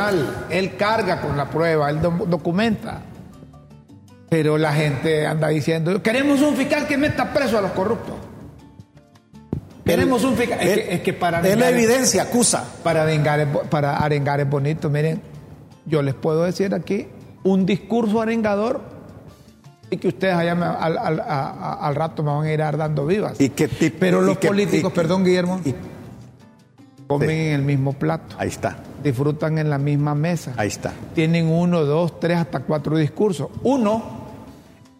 Él carga con la prueba, él do- documenta. Pero la gente anda diciendo, queremos un fiscal que meta preso a los corruptos. Queremos un fiscal. Es, que, es que para es la evidencia, acusa. Para, arengar es bo- para arengar es bonito. Miren, yo les puedo decir aquí un discurso arengador y que ustedes allá me- al, al- a- a- al rato me van a ir dando vivas. ¿Y qué tipo- Pero y los políticos, y- perdón Guillermo, y- comen Sí. en el mismo plato, Ahí está, disfrutan en la misma mesa. ahí está. Tienen uno, dos, tres, hasta cuatro discursos. Uno,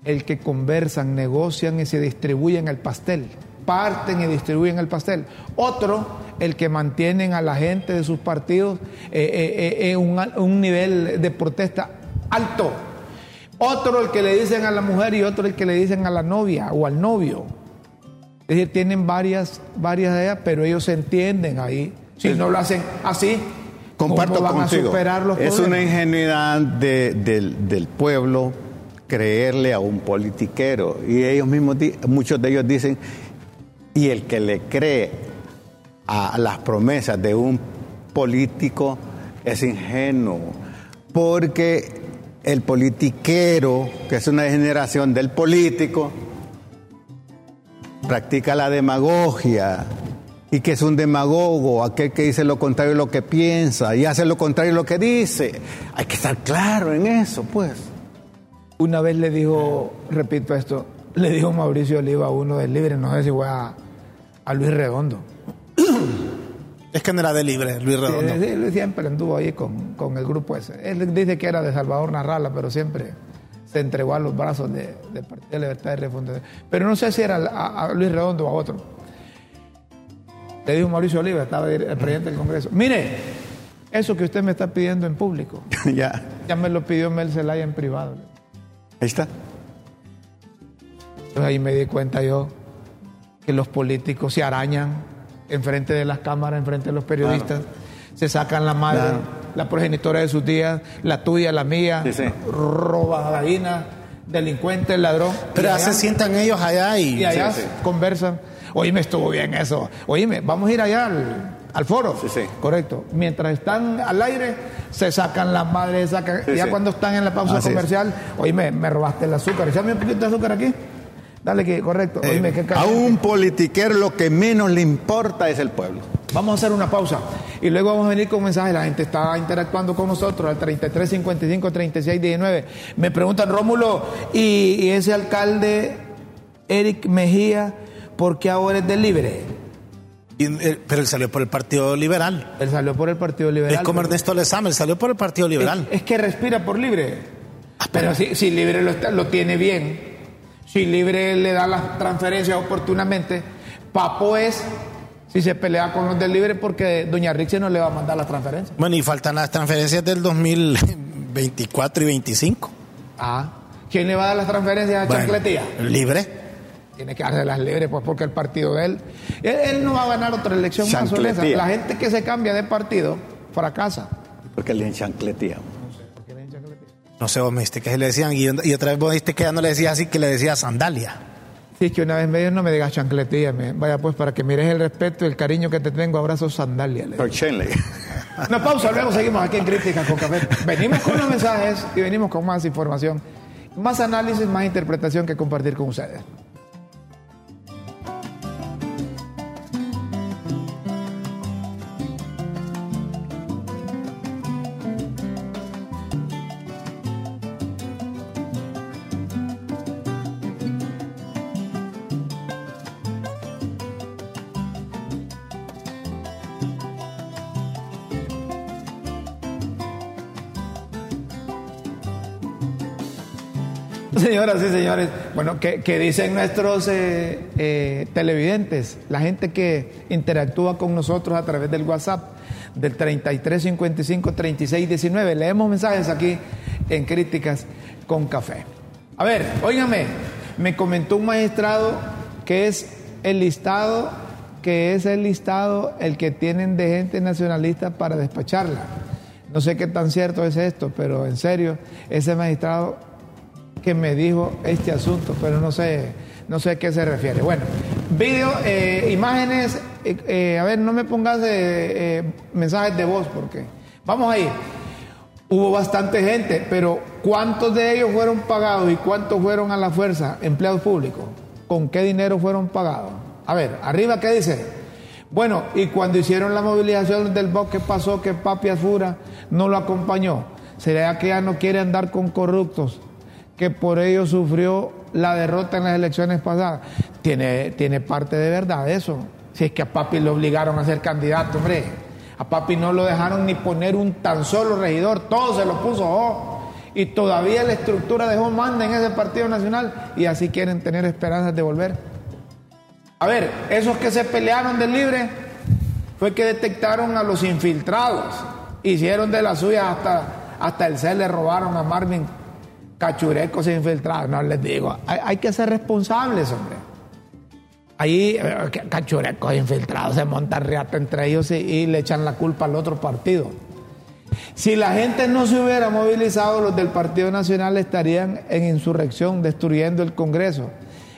el que conversan, negocian y se distribuyen el pastel. Parten y distribuyen el pastel. Otro, el que mantienen a la gente de sus partidos eh, eh, eh, en un, un nivel de protesta alto. Otro, el que le dicen a la mujer y otro, el que le dicen a la novia o al novio. Es decir, tienen varias, varias de ellas, pero ellos se entienden ahí. Si no lo hacen así, Comparto ¿cómo van contigo. a superar los es problemas? una ingenuidad de- del, del pueblo creerle a un politiquero. Y ellos mismos, muchos de ellos dicen, y el que le cree a las promesas de un político es ingenuo. Porque el politiquero, que es una degeneración del político, practica la demagogia. Y que es un demagogo, aquel que dice lo contrario de lo que piensa y hace lo contrario de lo que dice. Hay que estar claro en eso, pues. Una vez le dijo, repito esto, le dijo Mauricio Oliva a uno del Libre, no sé si fue a, a Luis Redondo. Es que no era de libre, Luis Redondo. Sí, sí, siempre anduvo ahí con, con el grupo ese. Él dice que era de Salvador Narrala, pero siempre se entregó a los brazos de, de Partido de Libertad y Refundación. Pero no sé si era a, a Luis Redondo o a otro. Le dijo Mauricio Oliva, estaba el presidente del Congreso. Mire, eso que usted me está pidiendo en público, ya, ya me lo pidió Mel Zelaya en privado. ahí está. Entonces ahí me di cuenta yo que los políticos se arañan enfrente de las cámaras, enfrente de los periodistas, se sacan la madre, Claro. La progenitora de sus días, la tuya, la mía, Sí, sí. roba gallina, delincuente, ladrón. Pero ya se allá- sientan ellos allá y, y allá Sí, sí. conversan. Oíme, estuvo bien eso. Oíme, vamos a ir allá al, al foro. Sí, sí. Correcto. Mientras están al aire, se sacan las madres, se sacan. Sí, ya sí. cuando están en la pausa Así es. comercial, oíme, me robaste el azúcar. Echame un poquito de azúcar aquí. Dale que, correcto. Eh, Oíme, qué a un politiquero lo que menos le importa es el pueblo. Vamos a hacer una pausa y luego vamos a venir con mensajes. La gente está interactuando con nosotros al 33 55 36 19. Me preguntan, Rómulo, ¿y, y ese alcalde Eric Mejía, por qué ahora es de libre? eh, pero él salió por el Partido Liberal. Él salió por el Partido Liberal. es como pero- Ernesto Lezama, él salió por el Partido Liberal. Es, es que respira por libre. Pero si, si libre lo, está- lo tiene bien. Si Libre le da las transferencias oportunamente, Papo es si se pelea con los del Libre porque Doña Rixi no le va a mandar las transferencias. Bueno, y faltan las transferencias del 2024 y 25. Ah, ¿quién le va a dar las transferencias a Bueno, Chancletía? Libre. Tiene que dárselas libres, pues porque el partido de él, él, él no va a ganar otra elección más esa. La gente que se cambia de partido fracasa. Porque le enchancleteamos. No sé, vos me dijiste que le decían, y, y otra vez vos dijiste que ya no le decías así, que le decía sandalia. Sí, que una vez me dijo, no me digas chancletía, me- vaya pues para que mires el respeto y el cariño que te tengo, abrazo sandalia. le digo. Por Shenley. Una pausa, luego seguimos aquí en Críticas con Café. Venimos con los mensajes y venimos con más información, más análisis, más interpretación que compartir con ustedes. Señoras y señores, bueno, ¿qué, qué dicen nuestros eh, eh, televidentes? La gente que interactúa con nosotros a través del WhatsApp del 33 55 36 19. Leemos mensajes aquí en Críticas con Café. A ver, óigame, me comentó un magistrado que es el listado, que es el listado el que tienen de gente nacionalista para despacharla. No sé qué tan cierto es esto, pero en serio, ese magistrado que me dijo este asunto, pero no sé, no sé a qué se refiere. Bueno, video, eh, imágenes, eh, eh, a ver, no me pongas eh, eh, mensajes de voz porque vamos a ir. Hubo bastante gente, pero ¿cuántos de ellos fueron pagados y cuántos fueron a la fuerza, empleados públicos? ¿Con qué dinero fueron pagados? A ver, arriba, ¿qué dice? Bueno, y cuando hicieron la movilización del BOC, ¿qué pasó? Que Papi Azura no lo acompañó. ¿Será que ya no quiere andar con corruptos? Que por ello sufrió la derrota en las elecciones pasadas. Tiene, tiene parte de verdad eso. Si es que a Papi lo obligaron a ser candidato, hombre. A Papi no lo dejaron ni poner un tan solo regidor, todo se lo puso. Y todavía la estructura dejó manda en ese Partido Nacional y así quieren tener esperanzas de volver. A ver, esos que se pelearon del libre fue que detectaron a los infiltrados. Hicieron de la suya hasta, hasta el C le robaron a Marvin cachurecos infiltrados. No les digo, hay, que ser responsables, hombre. Ahí eh, cachurecos infiltrados se montan riata entre ellos y, y le echan la culpa al otro partido. Si la gente no se hubiera movilizado, los del Partido Nacional estarían en insurrección, destruyendo el Congreso.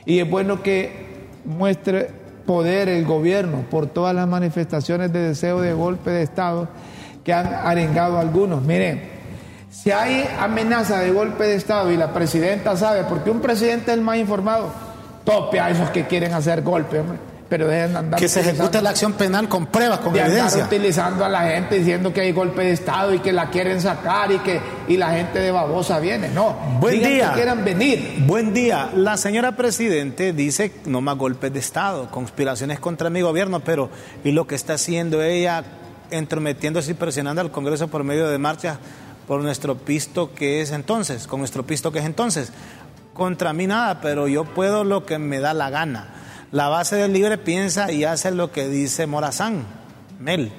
Y es bueno que muestre poder el gobierno por todas las manifestaciones de deseo de golpe de Estado que han arengado algunos. Miren, si hay amenaza de golpe de Estado y la presidenta sabe, porque un presidente es el más informado, tope a esos que quieren hacer golpe, hombre. Pero dejen de andar Que se ejecute la acción penal con pruebas, con de andar evidencia. utilizando a la gente diciendo que hay golpe de Estado y que la quieren sacar y que y la gente de babosa viene. No, Buen digan día. que quieran venir. Buen día. La señora Presidente dice no más golpes de Estado, conspiraciones contra mi gobierno, pero ¿y lo que está haciendo ella entrometiéndose y presionando al Congreso por medio de marchas por nuestro pisto que es entonces, con nuestro pisto que es entonces? Contra mí nada, pero yo puedo lo que me da la gana. La base del libre piensa y hace lo que dice Morazán, Mel.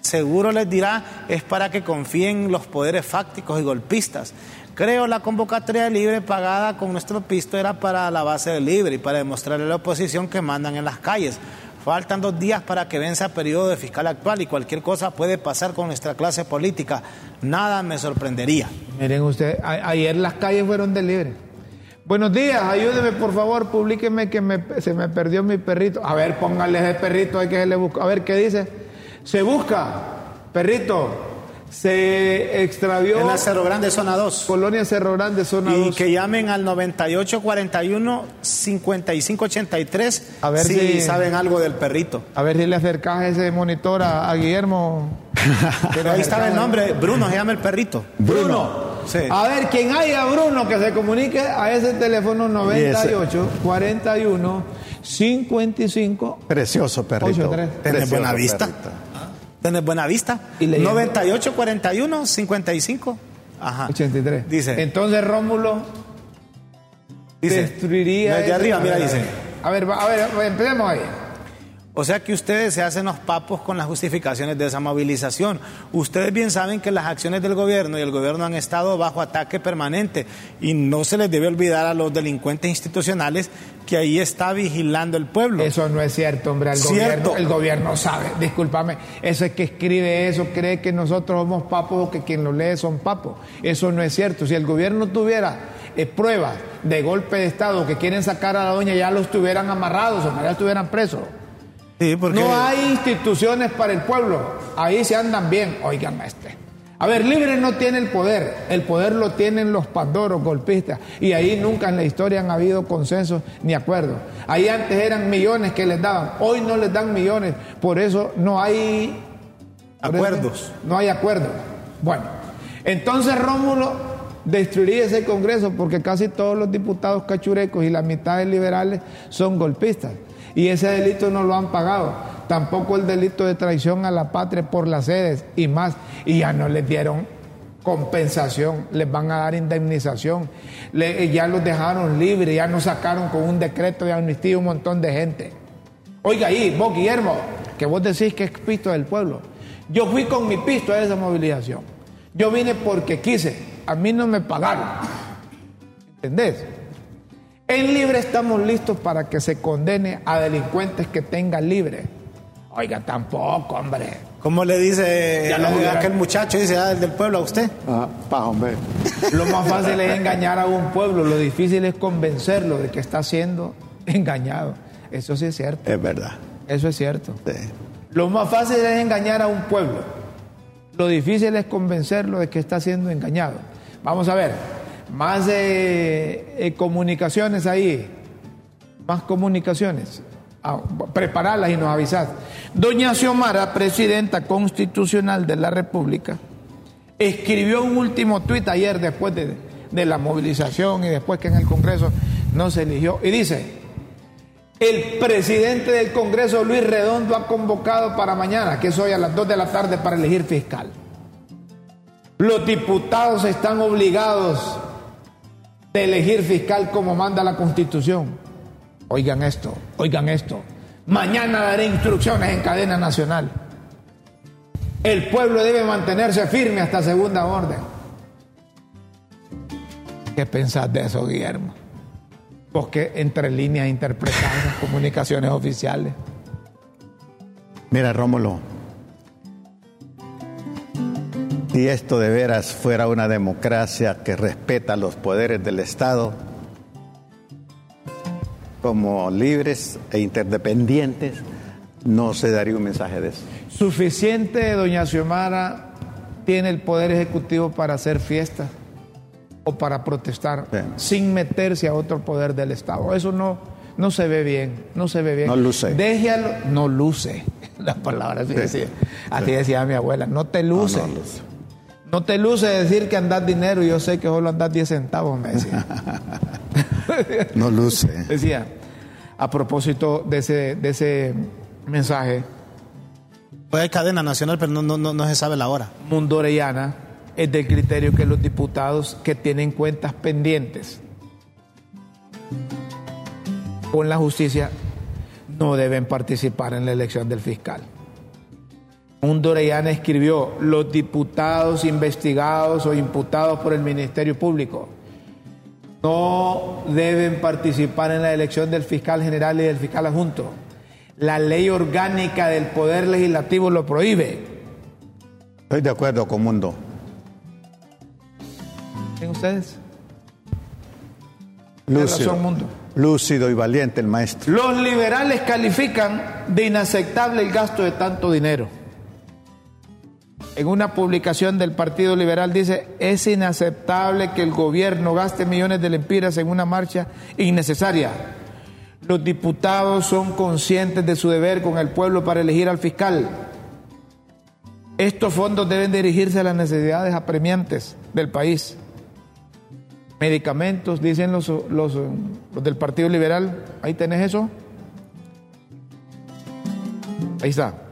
Seguro les dirá es para que confíen los poderes fácticos y golpistas. Creo la convocatoria libre pagada con nuestro pisto era para la base del libre y para demostrarle a la oposición que mandan en las calles. Faltan dos días para que venza el periodo de fiscal actual y cualquier cosa puede pasar con nuestra clase política. Nada me sorprendería. Miren ustedes, ayer las calles fueron de libre. Buenos días, ayúdeme por favor, publíqueme que me- se me perdió mi perrito. A ver, póngale ese perrito, hay que se le busca. A ver, ¿qué dice? Se busca, perrito, se extravió. En la Cerro Grande, zona 2. Colonia Cerro Grande, zona Y 2. que llamen al 9841-5583 A ver si, si- saben algo del perrito. A ver si le acercas ese monitor a, a Guillermo. Pero ahí estaba el nombre, Bruno se llama el perrito. Bruno. Sí. A ver, quien haya Bruno que se comunique a ese teléfono 98 41 55 Precioso perrito. Ocho, tres. ¿Tenés Precioso buena vista? perrito. ¿Tenés buena vista? Y leyendo. 98 41 55. Ajá. 83. Dice. Entonces Rómulo Dice, destruiría. desde arriba, mira, dice. A ver, a ver, empecemos ahí. O sea que ustedes se hacen los papos con las justificaciones de esa movilización. Ustedes bien saben que las acciones del gobierno y el gobierno han estado bajo ataque permanente y no se les debe olvidar a los delincuentes institucionales que ahí está vigilando el pueblo. Eso no es cierto, hombre. El, Cierto. Gobierno, el gobierno sabe, discúlpame. Eso es que escribe eso, cree que nosotros somos papos o que quien lo lee son papos. Eso no es cierto. Si el gobierno tuviera eh, pruebas de golpe de Estado que quieren sacar a la doña, ya los tuvieran amarrados o ya estuvieran presos. Sí, porque No hay instituciones para el pueblo. Ahí se andan bien. Oigan este. A ver, Libre no tiene el poder. El poder lo tienen los pandoros, golpistas. Y ahí nunca en la historia han habido consensos ni acuerdos. Ahí antes eran millones que les daban. Hoy no les dan millones. Por eso no hay eso Acuerdos. No hay acuerdos. Bueno, entonces Rómulo destruiría ese Congreso porque casi todos los diputados cachurecos y la mitad de liberales son golpistas. Y ese delito no lo han pagado. Tampoco el delito de traición a la patria por las sedes y más. Y ya no les dieron compensación, les van a dar indemnización. Le- ya los dejaron libres, ya nos sacaron con un decreto de amnistía un montón de gente. Oiga ahí, vos Guillermo, que vos decís que es pisto del pueblo. Yo fui con mi pisto a esa movilización. Yo vine porque quise, a mí no me pagaron. ¿Entendés? En libre estamos listos para que se condene a delincuentes que tengan libre. Oiga, tampoco, hombre. ¿Cómo le dice Ya hubiera- aquel muchacho, dice, ah, el del pueblo, a usted? Ah, pa, hombre. Lo más fácil es engañar a un pueblo, lo difícil es convencerlo de que está siendo engañado. Eso sí es cierto, Es verdad. eso es cierto. Sí. Lo más fácil es engañar a un pueblo. Lo difícil es convencerlo de que está siendo engañado. Vamos a ver, más eh, comunicaciones ahí, más comunicaciones. Ah, prepararlas y nos avisás. Doña Xiomara, presidenta constitucional de la República, escribió un último tuit ayer después de, de la movilización y después que en el Congreso no se eligió. Y dice, el presidente del Congreso, Luis Redondo, ha convocado para mañana, que es hoy a las 2 de la tarde, para elegir fiscal. Los diputados están obligados de elegir fiscal como manda la Constitución. Oigan esto, oigan esto. Mañana daré instrucciones en cadena nacional. El pueblo debe mantenerse firme hasta segunda orden. ¿Qué pensás de eso, Guillermo? Vos que entre líneas interpretás las comunicaciones oficiales. Mira, Rómulo, si esto de veras fuera una democracia que respeta los poderes del Estado como libres e interdependientes, no se daría un mensaje de eso. Suficiente, doña Xiomara tiene el poder ejecutivo para hacer fiestas o para protestar sin meterse a otro poder del Estado. Eso no, no se ve bien, no se ve bien. No luce. Deje a lo- no luce. La palabra así decía. Así decía mi abuela, no te luce. No, No, no te luce decir que andas dinero y yo sé que solo andas 10 centavos, me decía. No luce. decía, a propósito de ese, de ese mensaje, Pues hay cadena nacional, pero no, no, no, no se sabe la hora. Mundo Orellana es del criterio que los diputados que tienen cuentas pendientes con la justicia no deben participar en la elección del fiscal. Mundo Orellana escribió, los diputados investigados o imputados por el Ministerio Público no deben participar en la elección del fiscal general y del fiscal adjunto. La ley orgánica del Poder Legislativo lo prohíbe. Estoy de acuerdo con Mundo. ¿Ven ustedes? Lúcido. razón, Mundo. Lúcido y valiente el maestro. Los liberales califican de inaceptable el gasto de tanto dinero. En una publicación del Partido Liberal dice, es inaceptable que el gobierno gaste millones de lempiras en una marcha innecesaria. Los diputados son conscientes de su deber con el pueblo para elegir al fiscal. Estos fondos deben dirigirse a las necesidades apremiantes del país. Medicamentos, dicen los, los, del Partido Liberal. Ahí tenés eso. Ahí está.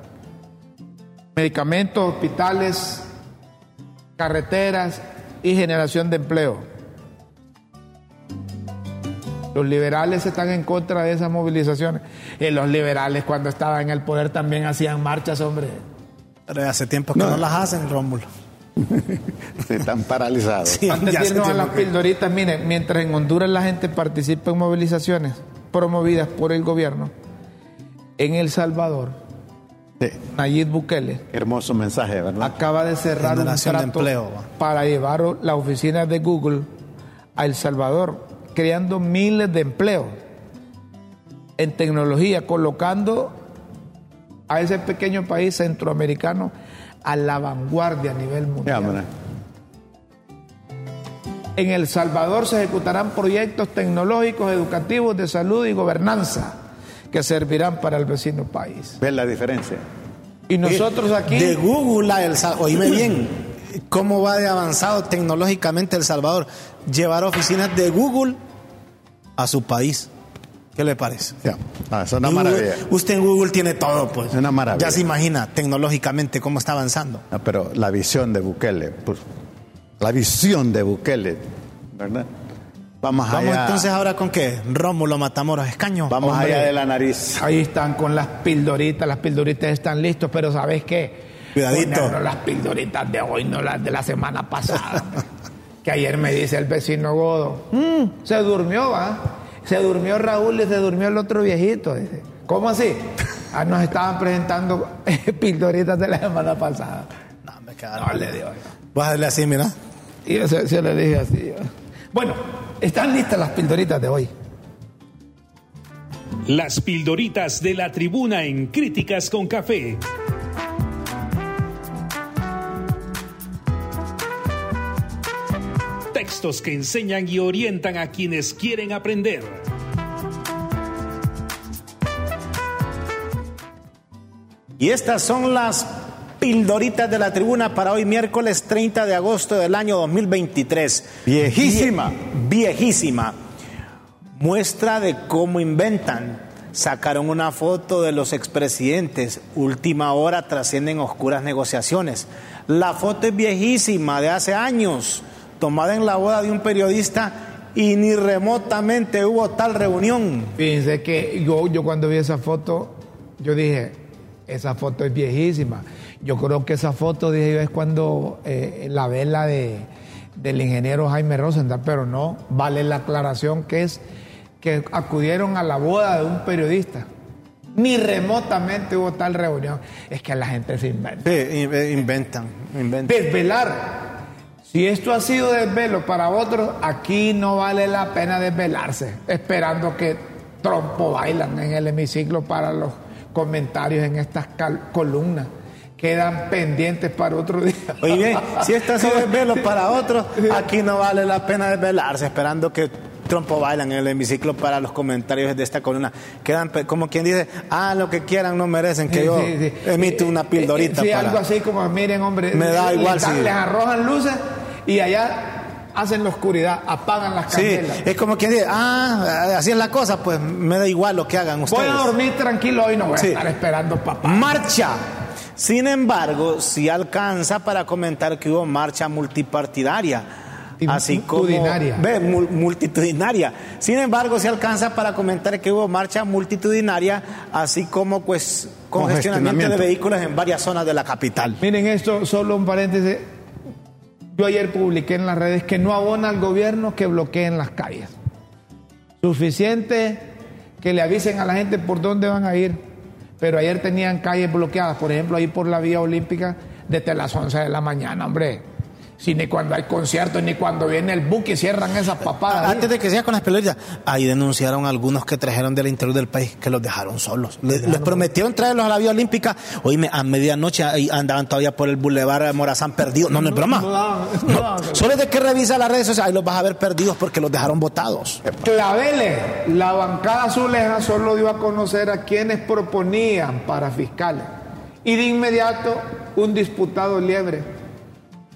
Medicamentos, hospitales, carreteras y generación de empleo. Los liberales están en contra de esas movilizaciones. Y los liberales cuando estaban en el poder también hacían marchas, hombre. Pero hace tiempo que no, las hacen, Rómulo. Están paralizados. Sí, Antes de irnos a las pildoritas, miren, mientras en Honduras la gente participa en movilizaciones promovidas por el gobierno, en El Salvador, sí. Nayib Bukele. Hermoso mensaje, ¿verdad? Acaba de cerrar un trato de empleo, para llevar la oficina de Google a El Salvador, creando miles de empleos en tecnología, colocando a ese pequeño país centroamericano a la vanguardia a nivel mundial. en El Salvador se ejecutarán proyectos tecnológicos, educativos, de salud y gobernanza que servirán para el vecino país. ¿Ves la diferencia? Y nosotros aquí... De Google a El Salvador, oíme bien, ¿cómo va de avanzado tecnológicamente El Salvador? Llevar oficinas de Google a su país. ¿Qué le parece? Ah, es una maravilla. Usted en Google tiene todo, pues. Es una maravilla. Ya se imagina tecnológicamente cómo está avanzando. pero la visión de Bukele, pues, la visión de Bukele, ¿verdad? Vamos, Vamos entonces ahora con qué? Rómulo Matamoros Escaño. Vamos allá de la nariz. Ahí están con las pildoritas, las pildoritas están listos, pero ¿sabes qué? Cuidadito. las pildoritas de hoy, no las de la semana pasada. que ayer me dice el vecino Godo, mm, se durmió, ¿va? Se durmió Raúl y se durmió el otro viejito. Dice. ¿Cómo así? Ah, nos estaban presentando pildoritas de la semana pasada. No, me quedaron. No le dio. Vas a darle así, mira. Y yo se, le dije así. Bueno, están listas las pildoritas de hoy. Las pildoritas de la tribuna en Críticas con Café. Textos que enseñan y orientan a quienes quieren aprender. Y estas son las pildoritas de la tribuna para hoy miércoles 30 de agosto del año 2023. Viejísima. viejísima. Muestra de cómo inventan. Sacaron una foto de los expresidentes. Última hora trascienden oscuras negociaciones. La foto es viejísima, de hace años tomada en la boda de un periodista y ni remotamente hubo tal reunión. Fíjense que yo, yo cuando vi esa foto, yo dije, esa foto es viejísima. Yo creo que esa foto, dije yo, es cuando eh, la vela de, del ingeniero Jaime Rosenthal, pero no, vale la aclaración que es que acudieron a la boda de un periodista. Ni remotamente hubo tal reunión. Es que la gente se inventa. Sí, inventan, inventan. Desvelar si esto ha sido desvelo para otros, aquí no vale la pena desvelarse, esperando que trompo bailan en el hemiciclo para los comentarios en estas columnas. Quedan pendientes para otro día. Oye, si esto ha sido desvelo para otros, aquí no vale la pena desvelarse, esperando que trompo bailan en el hemiciclo para los comentarios de esta columna. Quedan como quien dice, ah, lo que quieran no merecen que yo emite una pildorita. Sí, algo así como, miren, hombre, me da igual. si... Les arrojan luces y allá hacen la oscuridad, apagan las candelas. Sí, es como quien dice, ah, así es la cosa, pues me da igual lo que hagan ustedes. Voy a dormir tranquilo hoy, no voy a estar esperando papá. Marcha. Sin embargo, si alcanza para comentar que hubo marcha multipartidaria. Así como, ve, multitudinaria. Sin embargo, si alcanza para comentar que hubo marcha multitudinaria, así como pues congestionamiento de vehículos en varias zonas de la capital. Miren esto, solo un paréntesis. Yo ayer publiqué en las redes que no abona al gobierno que bloqueen las calles. Suficiente que le avisen a la gente por dónde van a ir. Pero ayer tenían calles bloqueadas, por ejemplo, ahí por la vía olímpica desde las 11 de la mañana, hombre si ni cuando hay conciertos, ni cuando viene el buque cierran esas papadas. Antes de que sea con las pelotas, ahí denunciaron algunos que trajeron del interior del país que los dejaron solos. Les, prometieron traerlos a la vía olímpica. Oíme, a medianoche andaban todavía por el bulevar Morazán perdidos. No, no, es broma. Solo de que revisa las redes sociales, ahí los vas a ver perdidos porque los dejaron votados. Claveles, la bancada azuleja solo dio a conocer a quienes proponían para fiscales. Y de inmediato, un disputado liebre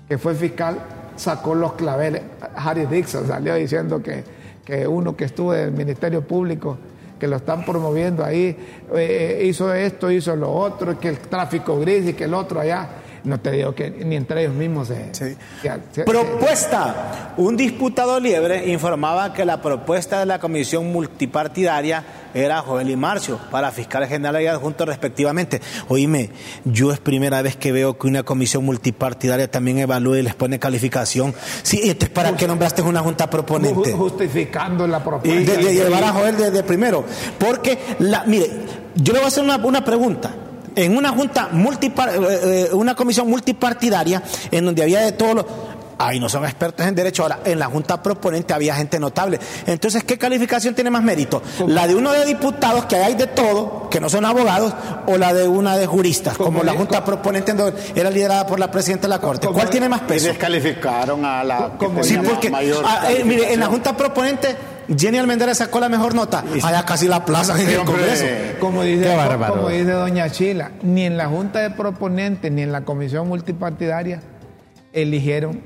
que fue fiscal, sacó los claveles. Harry Dixon salió diciendo que, que uno que estuvo del Ministerio Público, que lo están promoviendo ahí, eh, hizo esto, hizo lo otro, que el tráfico gris y que el otro allá. No te digo que ni entre ellos mismos se... Sí. se- se- Propuesta. Un diputado liebre informaba que la propuesta de la comisión multipartidaria era Joel y Marcio para fiscal general y adjunto respectivamente. Oíme, yo es primera vez que veo que una comisión multipartidaria también evalúa y les pone calificación. Sí, y entonces, ¿para qué nombraste una junta ju- proponente? justificando la Y propuesta. de, de llevar a Joel desde primero. Porque, la, mire, yo le voy a hacer una, una pregunta. En una junta multipar, eh, eh, una comisión multipartidaria, en donde había de todos los. Ay, no son expertos en derecho. Ahora, en la junta proponente había gente notable. Entonces, ¿qué calificación tiene más mérito? ¿La de uno de diputados, que hay de todo, que no son abogados, o la de una de juristas, como, Como la junta proponente era liderada por la presidenta de la Corte? ¿Cuál tiene más Y peso? descalificaron a la que Sí, porque, mayor ah, eh, mire, en la. Junta Proponente, Jenny Almendera sacó la mejor nota. Allá casi la plaza en el. Congreso. Como dice, Qué bárbaro. como dice doña Chila, ni en la Junta de Proponentes ni en la Comisión Multipartidaria eligieron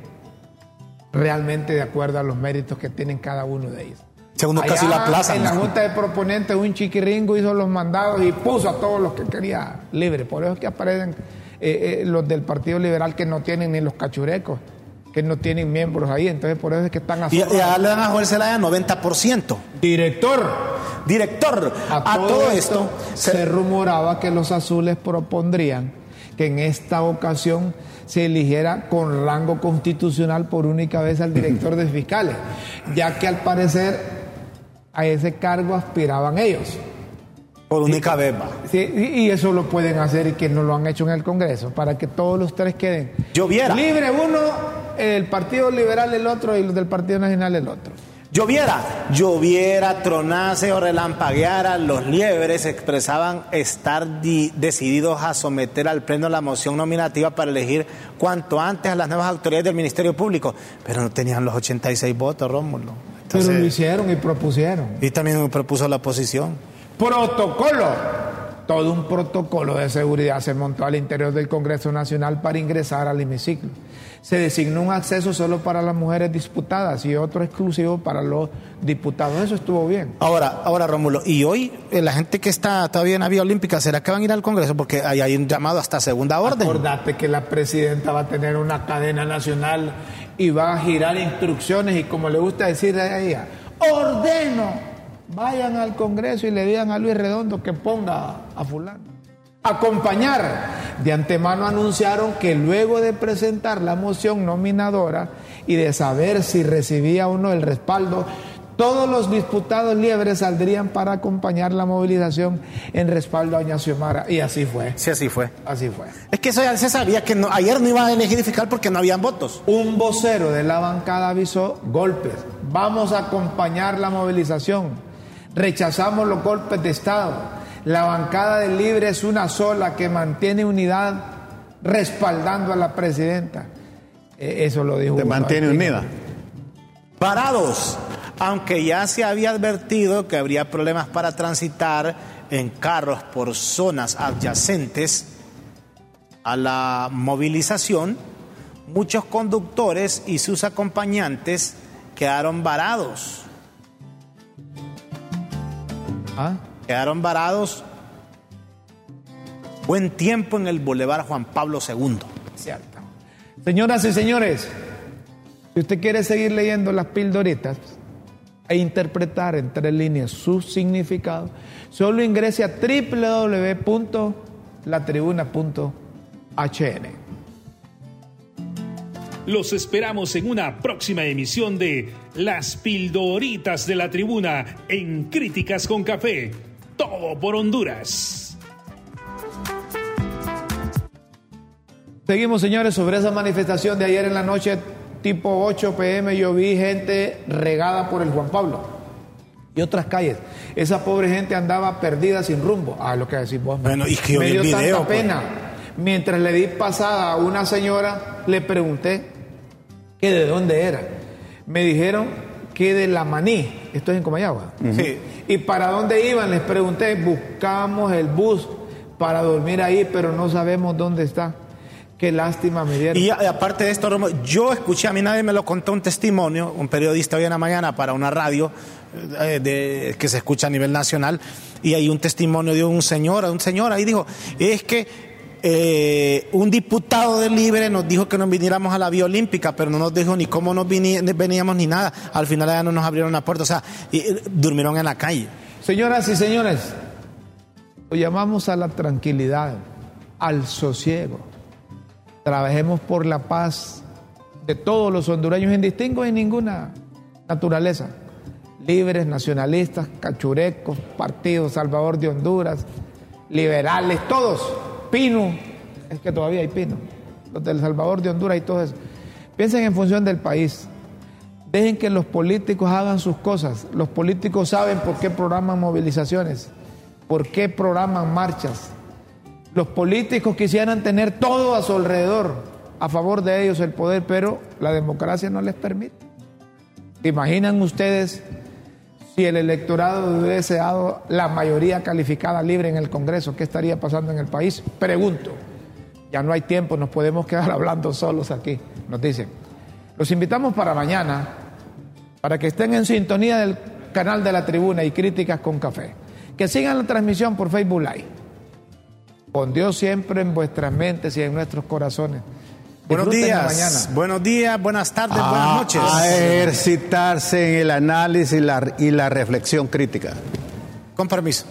realmente de acuerdo a los méritos que tienen cada uno de ellos. Según Allá casi la plaza. En la. Junta de Proponentes un chiquiringo hizo los mandados y puso a todos los que quería libre. Por eso es que aparecen eh, eh, los del Partido Liberal que no tienen ni los cachurecos, que no tienen miembros ahí. Entonces por eso es que están Y, y allá le dan a Joel Zelaya 90%. Director. Director, a, todo, esto, se, se- rumoraba que los azules propondrían que en esta ocasión se eligiera con rango constitucional por única vez al director de fiscales, ya que al parecer a ese cargo aspiraban ellos. por única vez va. Sí, y, y eso lo pueden hacer y que no lo han hecho en el Congreso, para que todos los tres queden. Lloviera. Libre uno, el Partido Liberal el otro y los del Partido Nacional el otro. Lloviera, lloviera, tronase o relampagueara, los liebres expresaban estar di- decididos a someter al Pleno la moción nominativa para elegir cuanto antes a las nuevas autoridades del Ministerio Público, pero no tenían los 86 votos, Rómulo. Pero lo hicieron y propusieron. y también propuso la oposición. Protocolo. Todo un protocolo de seguridad se montó al interior del Congreso Nacional para ingresar al hemiciclo. Se designó un acceso solo para las mujeres disputadas y otro exclusivo para los diputados. Eso estuvo bien. Ahora, ahora Rómulo, y hoy eh, la gente que está todavía en la vía olímpica, ¿será que van a ir al Congreso? Porque hay, hay un llamado hasta segunda orden. Acordate que la presidenta va a tener una cadena nacional y va a girar instrucciones y como le gusta decir a ella, ordeno, vayan al Congreso y le digan a Luis Redondo que ponga a fulano. Acompañar. De antemano anunciaron que luego de presentar la moción nominadora y de saber si recibía o no el respaldo, todos los diputados liebres saldrían para acompañar la movilización en respaldo a Doña Xiomara. Y así fue. Sí, así fue. Así fue. Es que eso ya se sabía que no- ayer no iban a elegir fiscal porque no habían votos. Un vocero de la bancada avisó golpes. Vamos a acompañar la movilización. Rechazamos los golpes de Estado. La bancada del Libre es una sola que mantiene unidad respaldando a la presidenta. Eh, Eso lo dijo. Se mantiene unida. Parados, aunque ya se había advertido que habría problemas para transitar en carros por zonas adyacentes a la movilización, muchos conductores y sus acompañantes quedaron varados. ¿Ah? Quedaron varados buen tiempo en el Boulevard Juan Pablo II. Cierto. Señoras y señores, si usted quiere seguir leyendo las pildoritas e interpretar en tres líneas su significado, solo ingrese a www.latribuna.hn. Los esperamos en una próxima emisión de Las Pildoritas de la Tribuna en Críticas con Café. Todo por Honduras. Seguimos, señores, sobre esa manifestación de ayer en la noche, tipo 8 pm, yo vi gente regada por el Juan Pablo y otras calles. Esa pobre gente andaba perdida sin rumbo. Ah, lo que decís vos. Bueno, y que yo Me vi el dio video, tanta pues. pena. Mientras le di pasada a una señora, le pregunté que de dónde era. Me dijeron que de la Maní. Esto es en Comayagua. Sí. ¿Y para dónde iban? Les pregunté. Buscamos el bus para dormir ahí, pero no sabemos dónde está. Qué lástima me dieron. Y aparte de esto, Romo, yo escuché, a mí nadie me lo contó, un testimonio, un periodista hoy en la mañana para una radio eh, de, que se escucha a nivel nacional, y hay un testimonio de un señor, un señor ahí dijo, es que eh, un diputado de Libre nos dijo que nos viniéramos a la Vía Olímpica, pero no nos dijo ni cómo nos veníamos ni nada. Al final ya no nos abrieron la puerta, o sea, y, durmieron en la calle. Señoras y señores, lo llamamos a la tranquilidad, al sosiego. Trabajemos por la paz de todos los hondureños, indistintos en ninguna naturaleza. Libres, nacionalistas, cachurecos, Partido Salvador de Honduras, liberales, todos. Pino, es que todavía hay Pino. Los del Salvador de Honduras y todo eso. Piensen en función del país. Dejen que los políticos hagan sus cosas. Los políticos saben por qué programan movilizaciones, por qué programan marchas. Los políticos quisieran tener todo a su alrededor, a favor de ellos el poder, pero la democracia no les permite. imaginan ustedes si el electorado hubiese dado la mayoría calificada libre en el Congreso, ¿qué estaría pasando en el país? Pregunto. Ya no hay tiempo, nos podemos quedar hablando solos aquí, nos dicen. Los invitamos para mañana, para que estén en sintonía del canal de la tribuna y críticas con café. Que sigan la transmisión por Facebook Live. Con Dios siempre en vuestras mentes y en nuestros corazones. Buenos días. Buenos días, buenas tardes, buenas ah, noches. A ejercitarse en el análisis y la, y la reflexión crítica. Con permiso.